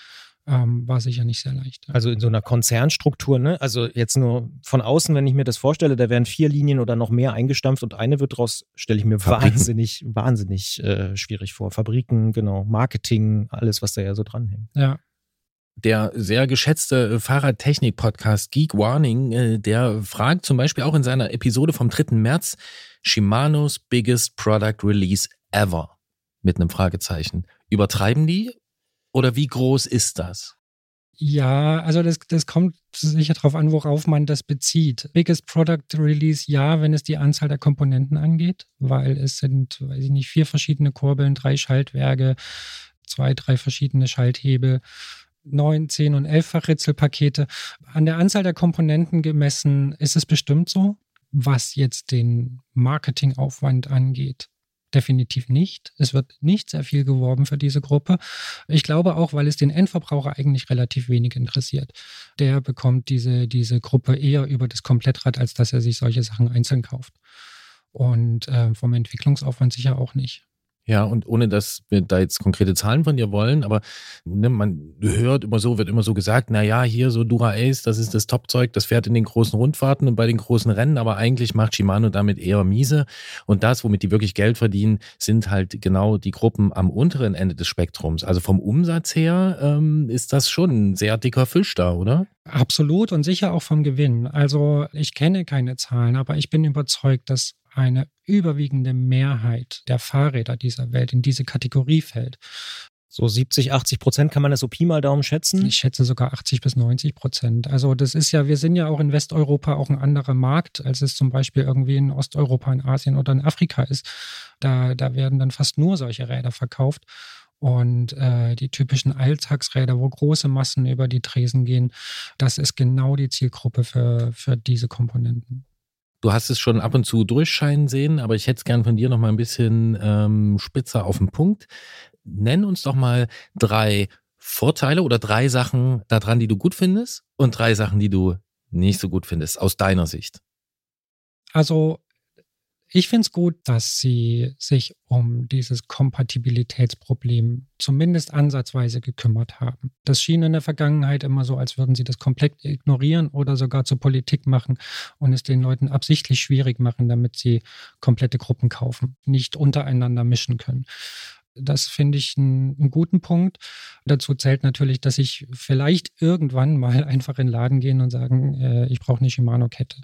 ähm, war sicher nicht sehr leicht. Also in so einer Konzernstruktur, ne? Also jetzt nur von außen, wenn ich mir das vorstelle, da werden vier Linien oder noch mehr eingestampft und eine wird draus, stelle ich mir Fabriken. wahnsinnig, wahnsinnig äh, schwierig vor. Fabriken, genau, Marketing, alles, was da ja so dranhängt. Ja. Der sehr geschätzte Fahrradtechnik-Podcast Geek Warning, äh, der fragt zum Beispiel auch in seiner Episode vom 3. März Shimano's biggest product release ever mit einem Fragezeichen. Übertreiben die oder wie groß ist das? Ja, also das, das kommt sicher darauf an, worauf man das bezieht. Biggest Product Release, ja, wenn es die Anzahl der Komponenten angeht, weil es sind, weiß ich nicht, vier verschiedene Kurbeln, drei Schaltwerke, zwei, drei verschiedene Schalthebel, neun, zehn und elffach Ritzelpakete. An der Anzahl der Komponenten gemessen ist es bestimmt so. Was jetzt den Marketingaufwand angeht, definitiv nicht. Es wird nicht sehr viel geworben für diese Gruppe. Ich glaube auch, weil es den Endverbraucher eigentlich relativ wenig interessiert. Der bekommt diese, diese Gruppe eher über das Komplettrad, als dass er sich solche Sachen einzeln kauft. Und äh, vom Entwicklungsaufwand sicher auch nicht. Ja, und ohne dass wir da jetzt konkrete Zahlen von dir wollen, aber ne, man hört immer so, wird immer so gesagt, na ja, hier so Dura Ace, das ist das Topzeug, das fährt in den großen Rundfahrten und bei den großen Rennen, aber eigentlich macht Shimano damit eher miese. Und das, womit die wirklich Geld verdienen, sind halt genau die Gruppen am unteren Ende des Spektrums. Also vom Umsatz her ähm, ist das schon ein sehr dicker Fisch da, oder? Absolut und sicher auch vom Gewinn. Also ich kenne keine Zahlen, aber ich bin überzeugt, dass eine überwiegende Mehrheit der Fahrräder dieser Welt in diese Kategorie fällt. So 70, 80 Prozent kann man das so Pi mal Daumen schätzen? Ich schätze sogar 80 bis 90 Prozent. Also das ist ja, wir sind ja auch in Westeuropa auch ein anderer Markt, als es zum Beispiel irgendwie in Osteuropa, in Asien oder in Afrika ist. Da, da werden dann fast nur solche Räder verkauft. Und äh, die typischen Alltagsräder, wo große Massen über die Tresen gehen, das ist genau die Zielgruppe für, für diese Komponenten. Du hast es schon ab und zu durchscheinen sehen, aber ich hätte es gern von dir noch mal ein bisschen ähm, spitzer auf den Punkt. Nenn uns doch mal drei Vorteile oder drei Sachen daran, die du gut findest und drei Sachen, die du nicht so gut findest, aus deiner Sicht. Also ich finde es gut, dass sie sich um dieses Kompatibilitätsproblem zumindest ansatzweise gekümmert haben. Das schien in der Vergangenheit immer so, als würden sie das komplett ignorieren oder sogar zur Politik machen und es den Leuten absichtlich schwierig machen, damit sie komplette Gruppen kaufen, nicht untereinander mischen können. Das finde ich einen, einen, guten Punkt. Dazu zählt natürlich, dass ich vielleicht irgendwann mal (laughs) einfach in den Laden gehen und sagen, äh, ich brauche eine Shimano-Kette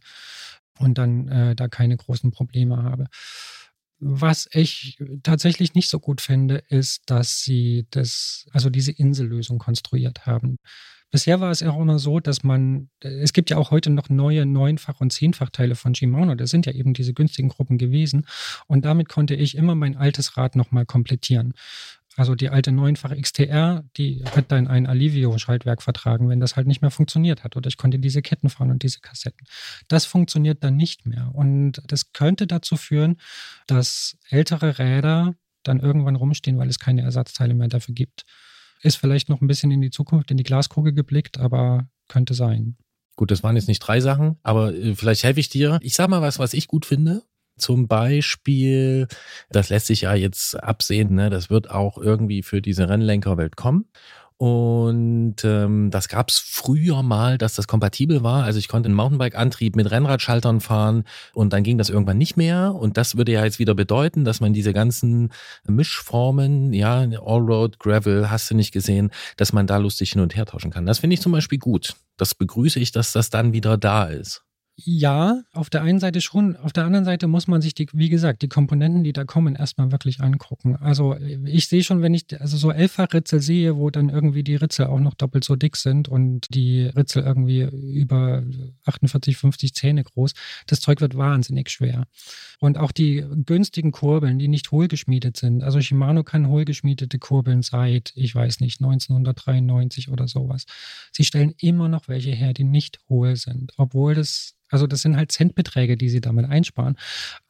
und dann äh, da keine großen Probleme habe. Was ich tatsächlich nicht so gut finde, ist, dass sie das, also diese Insellösung konstruiert haben. Bisher war es auch immer so, dass man, es gibt ja auch heute noch neue Neunfach- und Zehnfachteile von Shimano. Das sind ja eben diese günstigen Gruppen gewesen. Und damit konnte ich immer mein altes Rad nochmal komplettieren. Also die alte neunfach XTR, die hat dann ein Alivio-Schaltwerk vertragen, wenn das halt nicht mehr funktioniert hat. Oder ich konnte diese Ketten fahren und diese Kassetten. Das funktioniert dann nicht mehr. Und das könnte dazu führen, dass ältere Räder dann irgendwann rumstehen, weil es keine Ersatzteile mehr dafür gibt. Ist vielleicht noch ein bisschen in die Zukunft, in die Glaskugel geblickt, aber könnte sein. Gut, das waren jetzt nicht drei Sachen, aber äh, vielleicht helfe ich dir. Ich sag mal was, was ich gut finde. Zum Beispiel, das lässt sich ja jetzt absehen, ne, das wird auch irgendwie für diese Rennlenkerwelt kommen. Und ähm, das gab es früher mal, dass das kompatibel war. Also ich konnte einen Mountainbike-Antrieb mit Rennradschaltern fahren und dann ging das irgendwann nicht mehr. Und das würde ja jetzt wieder bedeuten, dass man diese ganzen Mischformen, ja, Allroad, Gravel, hast du nicht gesehen, dass man da lustig hin und her tauschen kann. Das finde ich zum Beispiel gut. Das begrüße ich, dass das dann wieder da ist. Ja, auf der einen Seite schon. Auf der anderen Seite muss man sich die, wie gesagt, die Komponenten, die da kommen, erstmal wirklich angucken. Also ich sehe schon, wenn ich also so Elfer-Ritzel sehe, wo dann irgendwie die Ritzel auch noch doppelt so dick sind und die Ritzel irgendwie über 48, 50 Zähne groß, das Zeug wird wahnsinnig schwer. Und auch die günstigen Kurbeln, die nicht hohlgeschmiedet sind. Also Shimano kann hohlgeschmiedete Kurbeln seit, ich weiß nicht, 1993 oder sowas. Sie stellen immer noch welche her, die nicht hohl sind, obwohl das also das sind halt Centbeträge, die sie damit einsparen.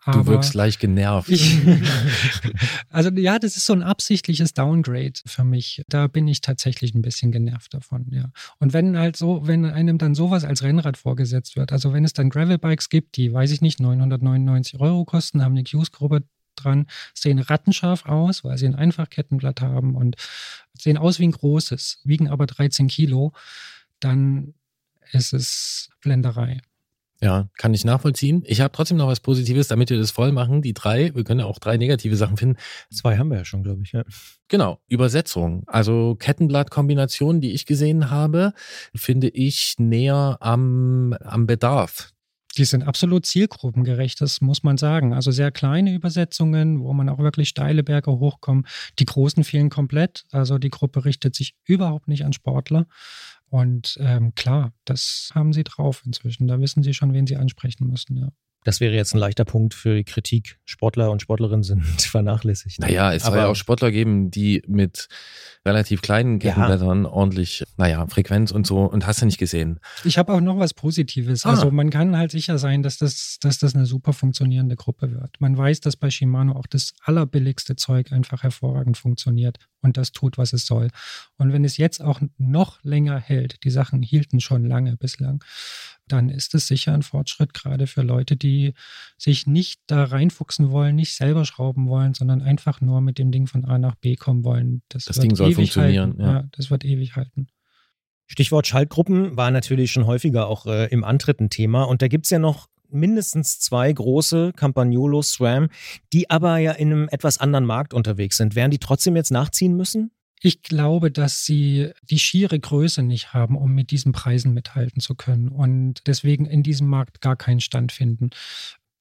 Aber du wirkst leicht genervt. (laughs) also ja, das ist so ein absichtliches Downgrade für mich. Da bin ich tatsächlich ein bisschen genervt davon, ja. Und wenn halt so, wenn einem dann sowas als Rennrad vorgesetzt wird, also wenn es dann Gravelbikes gibt, die, weiß ich nicht, 999 Euro kosten, haben eine Qs-Gruppe dran, sehen rattenscharf aus, weil sie ein Einfachkettenblatt haben und sehen aus wie ein großes, wiegen aber 13 Kilo, dann ist es Blenderei. Ja, kann ich nachvollziehen. Ich habe trotzdem noch was Positives, damit wir das voll machen. Die drei, wir können ja auch drei negative Sachen finden. Zwei haben wir ja schon, glaube ich. Ja. Genau, Übersetzung. Also Kettenblattkombinationen, die ich gesehen habe, finde ich näher am, am Bedarf. Die sind absolut zielgruppengerecht, das muss man sagen. Also sehr kleine Übersetzungen, wo man auch wirklich steile Berge hochkommt. Die großen fehlen komplett. Also die Gruppe richtet sich überhaupt nicht an Sportler. Und ähm, klar, das haben sie drauf inzwischen. Da wissen sie schon, wen sie ansprechen müssen. Ja. Das wäre jetzt ein leichter Punkt für die Kritik. Sportler und Sportlerinnen sind (laughs) vernachlässigt. Naja, es soll ja auch Sportler geben, die mit relativ kleinen Ja. Kettenblättern ordentlich, naja, Frequenz und so und hast du nicht gesehen. Ich habe auch noch was Positives. Ah. Also man kann halt sicher sein, dass das, dass das eine super funktionierende Gruppe wird. Man weiß, dass bei Shimano auch das allerbilligste Zeug einfach hervorragend funktioniert und das tut, was es soll. Und wenn es jetzt auch noch länger hält, die Sachen hielten schon lange bislang, dann ist es sicher ein Fortschritt, gerade für Leute, die sich nicht da reinfuchsen wollen, nicht selber schrauben wollen, sondern einfach nur mit dem Ding von A nach B kommen wollen. Das, Das wird Ding soll ewig funktionieren, Halten. ja. das wird ewig halten. Stichwort Schaltgruppen war natürlich schon häufiger auch äh, im Antritt ein Thema. Und da gibt's ja noch mindestens zwei große, Campagnolo, SRAM, die aber ja in einem etwas anderen Markt unterwegs sind. Werden die trotzdem jetzt nachziehen müssen? Ich glaube, dass sie die schiere Größe nicht haben, um mit diesen Preisen mithalten zu können und deswegen in diesem Markt gar keinen Stand finden.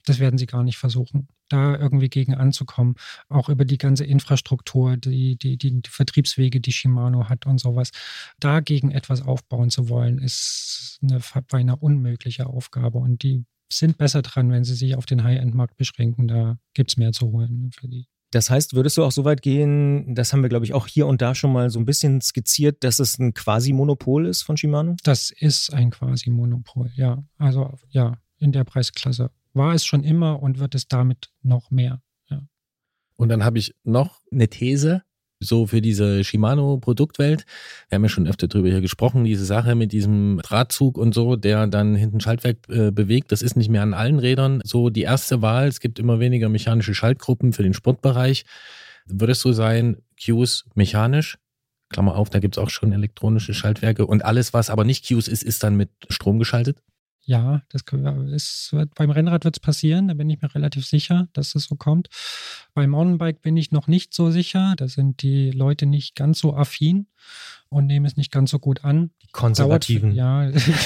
Das werden sie gar nicht versuchen, da irgendwie gegen anzukommen. Auch über die ganze Infrastruktur, die, die, die, die Vertriebswege, die Shimano hat und sowas. Dagegen etwas aufbauen zu wollen, ist eine beinahe unmögliche Aufgabe. Und die sind besser dran, wenn sie sich auf den High-End-Markt beschränken. Da gibt es mehr zu holen für die. Das heißt, würdest du auch so weit gehen, das haben wir, glaube ich, auch hier und da schon mal so ein bisschen skizziert, dass es ein Quasi-Monopol ist von Shimano? Das ist ein quasi Monopol, ja. Also ja, in der Preisklasse. War es schon immer und wird es damit noch mehr. Und dann habe ich noch eine These, so für diese Shimano-Produktwelt. Wir haben ja schon öfter drüber hier gesprochen, diese Sache mit diesem Drahtzug und so, der dann hinten Schaltwerk äh, bewegt. Das ist nicht mehr an allen Rädern so die erste Wahl. Es gibt immer weniger mechanische Schaltgruppen für den Sportbereich. Wird es so sein, Qs mechanisch? Klammer auf, da gibt es auch schon elektronische Schaltwerke. Und alles, was aber nicht Qs ist, ist dann mit Strom geschaltet. Ja, das es wird, beim Rennrad wird es passieren, da bin ich mir relativ sicher, dass es so kommt. Beim Mountainbike bin ich noch nicht so sicher. Da sind die Leute nicht ganz so affin und nehmen es nicht ganz so gut an. Die Konservativen. Dauert, ja, (laughs)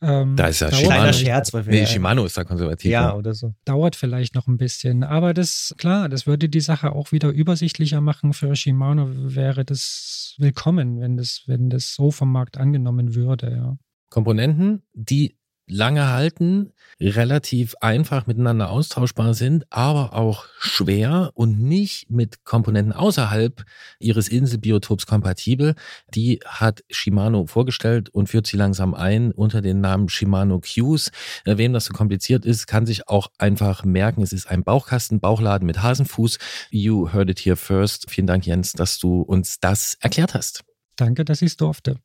genau. Ähm, Da ist ja dauert Shimano. Scherz, weil wir Nee, Shimano ist da konservativ. ja, oder so. dauert vielleicht noch ein bisschen. Aber das, klar, das würde die Sache auch wieder übersichtlicher machen. Für Shimano wäre das willkommen, wenn das, wenn das so vom Markt angenommen würde, ja. Komponenten, die lange halten, relativ einfach miteinander austauschbar sind, aber auch schwer und nicht mit Komponenten außerhalb ihres Inselbiotops kompatibel. Die hat Shimano vorgestellt und führt sie langsam ein unter den Namen Shimano Qs. Äh, Wem das so kompliziert ist, kann sich auch einfach merken, es ist ein Bauchkasten, Bauchladen mit Hasenfuß. You heard it here first. Vielen Dank, Jens, dass du uns das erklärt hast. Danke, dass ich es durfte.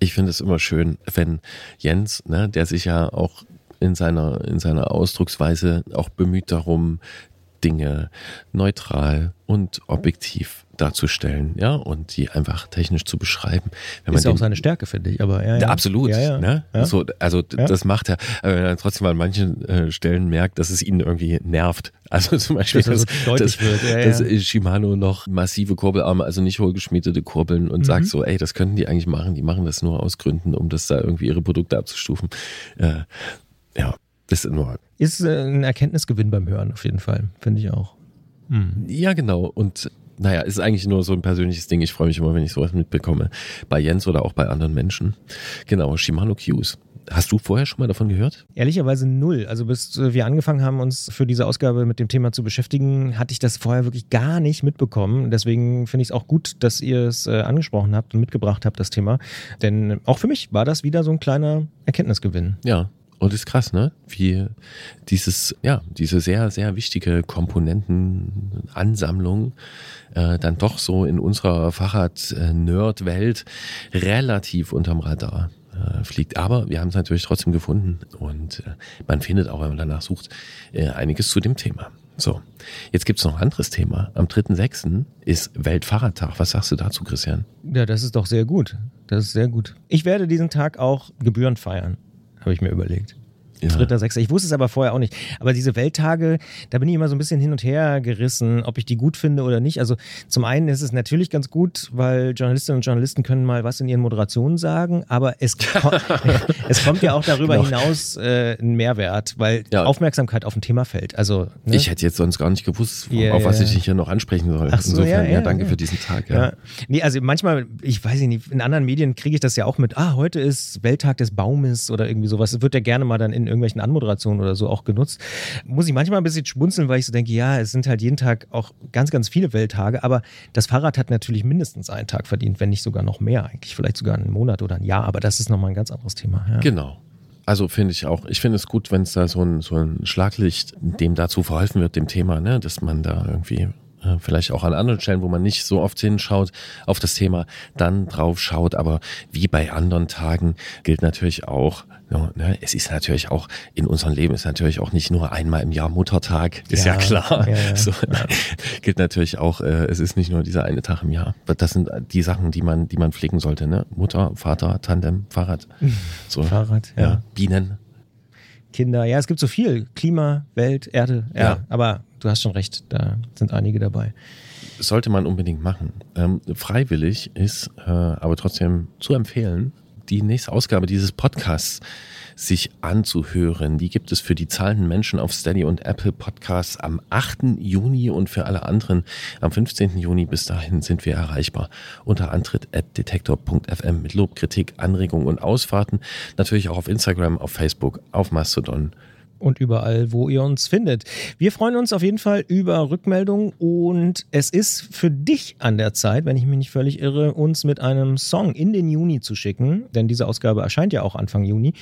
Ich finde es immer schön, wenn Jens, ne, der sich ja auch in seiner, in seiner Ausdrucksweise auch bemüht darum, Dinge neutral und objektiv darzustellen, ja, und die einfach technisch zu beschreiben. Wenn Ist man auch seine Stärke, finde ich. Aber ja, ja. ja, absolut. Ja, ja. Ne? Ja. So, also Ja. das macht er, aber wenn er trotzdem an manchen äh, Stellen merkt, dass es ihn irgendwie nervt. (laughs) Also zum Beispiel, Dass er so dass, dass. Ja, dass ja. Shimano noch massive Kurbelarme, also nicht hohlgeschmiedete Kurbeln und Mhm. sagt so, ey, das könnten die eigentlich machen. Die machen das nur aus Gründen, um das da irgendwie ihre Produkte abzustufen. Äh, ja, das ist nur Ist äh, ein Erkenntnisgewinn beim Hören, auf jeden Fall. Finde ich auch. Ja, genau. Und naja, ist eigentlich nur so ein persönliches Ding. Ich freue mich immer, wenn ich sowas mitbekomme. Bei Jens oder auch bei anderen Menschen. Genau, Shimano Qs. Hast du vorher schon mal davon gehört? Ehrlicherweise null. Also bis wir angefangen haben, uns für diese Ausgabe mit dem Thema zu beschäftigen, hatte ich das vorher wirklich gar nicht mitbekommen. Deswegen finde ich es auch gut, dass ihr es äh, angesprochen habt und mitgebracht habt, das Thema. Denn auch für mich war das wieder so ein kleiner Erkenntnisgewinn. Ja. Und ist krass, ne? Wie dieses, ja, diese sehr, sehr wichtige Komponentenansammlung äh, dann doch so in unserer Fahrrad-Nerd-Welt relativ unterm Radar äh, fliegt. Aber wir haben es natürlich trotzdem gefunden und äh, man findet auch, wenn man danach sucht, äh, einiges zu dem Thema. So, jetzt gibt es noch ein anderes Thema. Am 3.6. ist Weltfahrradtag. Was sagst du dazu, Christian? Ja, das ist doch sehr gut. Das ist sehr gut. Ich werde diesen Tag auch gebührend feiern, habe ich mir überlegt. Ja. Dritter, sechster. Ich wusste es aber vorher auch nicht. Aber diese Welttage, da bin ich immer so ein bisschen hin und her gerissen, ob ich die gut finde oder nicht. Also zum einen ist es natürlich ganz gut, weil Journalistinnen und Journalisten können mal was in ihren Moderationen sagen, aber es, ko (laughs) es kommt ja auch darüber Genau. hinaus äh, ein Mehrwert, weil Ja. Aufmerksamkeit auf ein Thema fällt. Also ne? Ich hätte jetzt sonst gar nicht gewusst, Ja, auf was ich dich hier noch ansprechen soll. Ach so, Insofern, ja, ja, danke für diesen Tag. Ja. Nee, also manchmal, ich weiß nicht, in anderen Medien kriege ich das ja auch mit, ah, heute ist Welttag des Baumes oder irgendwie sowas. Das wird ja gerne mal dann in irgendwelchen Anmoderationen oder so auch genutzt. Muss ich manchmal ein bisschen schmunzeln, weil ich so denke, ja, es sind halt jeden Tag auch ganz, ganz viele Welttage, aber das Fahrrad hat natürlich mindestens einen Tag verdient, wenn nicht sogar noch mehr eigentlich, vielleicht sogar einen Monat oder ein Jahr, aber das ist nochmal ein ganz anderes Thema. Ja. Genau. Also finde ich auch, ich finde es gut, wenn es da so ein, so ein Schlaglicht, dem dazu verholfen wird, dem Thema, ne, dass man da irgendwie vielleicht auch an anderen Stellen, wo man nicht so oft hinschaut auf das Thema, dann drauf schaut. Aber wie bei anderen Tagen gilt natürlich auch, ne, es ist natürlich auch in unserem Leben ist natürlich auch nicht nur einmal im Jahr Muttertag, ist ja, Ja, klar. ja, ja. (laughs) So, gilt natürlich auch, äh, es ist nicht nur dieser eine Tag im Jahr. Das sind die Sachen, die man, die man pflegen sollte, ne? Mutter, Vater, Tandem, Fahrrad. (laughs) So. Fahrrad, ja. Bienen. Kinder, ja, es gibt so viel. Klima, Welt, Erde. Ja. Aber du hast schon recht, da sind einige dabei. Sollte man unbedingt machen. Ähm, freiwillig ist äh, aber trotzdem zu empfehlen, die nächste Ausgabe dieses Podcasts sich anzuhören. Die gibt es für die zahlenden Menschen auf Steady und Apple Podcasts am 8. Juni und für alle anderen am 15. Juni. Bis dahin sind wir erreichbar unter antritt at detektor.fm mit Lob, Kritik, Anregungen und Ausfahrten. Natürlich auch auf Instagram, auf Facebook, auf Mastodon. Und überall, wo ihr uns findet. Wir freuen uns auf jeden Fall über Rückmeldungen und es ist für dich an der Zeit, wenn ich mich nicht völlig irre, uns mit einem Song in den Juni zu schicken, denn diese Ausgabe erscheint ja auch Anfang Juni.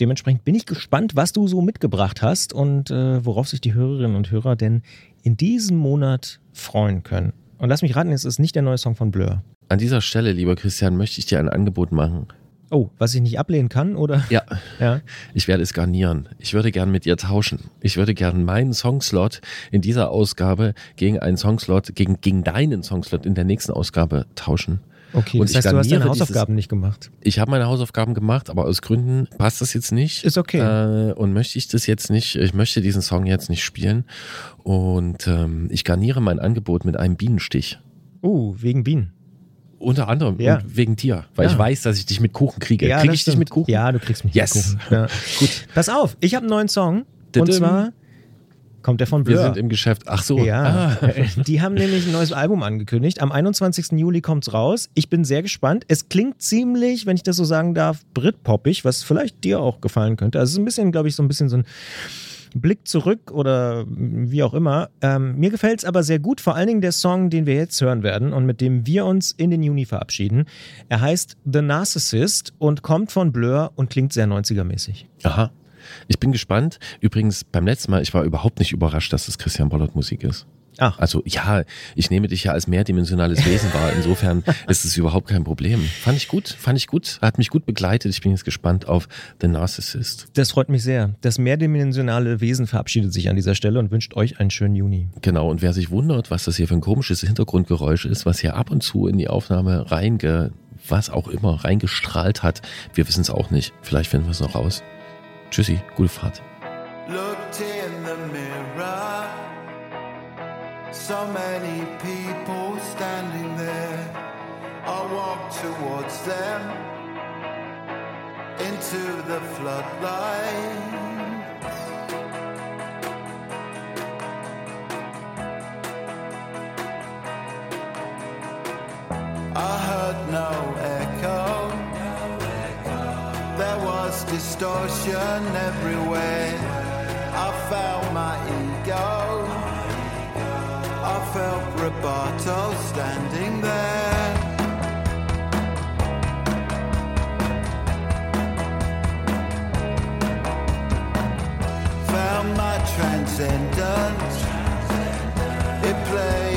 Dementsprechend bin ich gespannt, was du so mitgebracht hast und äh, worauf sich die Hörerinnen und Hörer denn in diesem Monat freuen können. Und lass mich raten, es ist nicht der neue Song von Blur. An dieser Stelle, lieber Christian, möchte ich dir ein Angebot machen. Oh, was ich nicht ablehnen kann, oder? Ja, (laughs) Ja. Ich werde es garnieren. Ich würde gern mit dir tauschen. Ich würde gern meinen Songslot in dieser Ausgabe gegen einen Songslot, gegen, gegen deinen Songslot in der nächsten Ausgabe tauschen. Okay, Und das heißt, du hast deine Hausaufgaben nicht gemacht. Ich habe meine Hausaufgaben gemacht, aber aus Gründen passt das jetzt nicht. Ist okay. Äh, und möchte ich das jetzt nicht, ich möchte diesen Song jetzt nicht spielen. Und ähm, ich garniere mein Angebot mit einem Bienenstich. Oh, wegen Bienen. Unter anderem Ja. und wegen dir, weil Ja. ich weiß, dass ich dich mit Kuchen kriege. Ja, Kriege ich dich mit Kuchen? Ja, du kriegst mich Yes. mit Kuchen. (laughs) Ja. Gut. Pass auf, ich habe einen neuen Song. Und zwar kommt der von Wir Blur. sind im Geschäft. Ach so. ja, Ah. (laughs) die haben nämlich ein neues Album angekündigt. Am 21. Juli kommt's raus. Ich bin sehr gespannt. Es klingt ziemlich, wenn ich das so sagen darf, Britpoppig, was vielleicht dir auch gefallen könnte. Also es ist ein bisschen, glaube ich, so ein bisschen so ein Blick zurück oder wie auch immer. Ähm, mir gefällt es aber sehr gut, vor allen Dingen der Song, den wir jetzt hören werden und mit dem wir uns in den Juni verabschieden. Er heißt The Narcissist und kommt von Blur und klingt sehr 90er-mäßig. Aha. Ich bin gespannt. Übrigens, beim letzten Mal, ich war überhaupt nicht überrascht, dass es Christian Bollert Musik ist. Ach, Also ja, ich nehme dich ja als mehrdimensionales Wesen wahr. Insofern (laughs) ist es überhaupt kein Problem. Fand ich gut, fand ich gut. Hat mich gut begleitet. Ich bin jetzt gespannt auf The Narcissist. das freut mich sehr. Das mehrdimensionale Wesen verabschiedet sich an dieser Stelle und wünscht euch einen schönen Juni. Genau, und wer sich wundert, was das hier für ein komisches Hintergrundgeräusch ist, was hier ab und zu in die Aufnahme reinge, was auch immer, reingestrahlt hat, wir wissen es auch nicht. Vielleicht finden wir es noch raus. Tschüssi, gute Fahrt. Mirror. So many people standing there. I walk towards them into the floodlight. I heard no echo. There was distortion everywhere. I felt my ego. I felt Roberto standing there. Found my transcendence. It played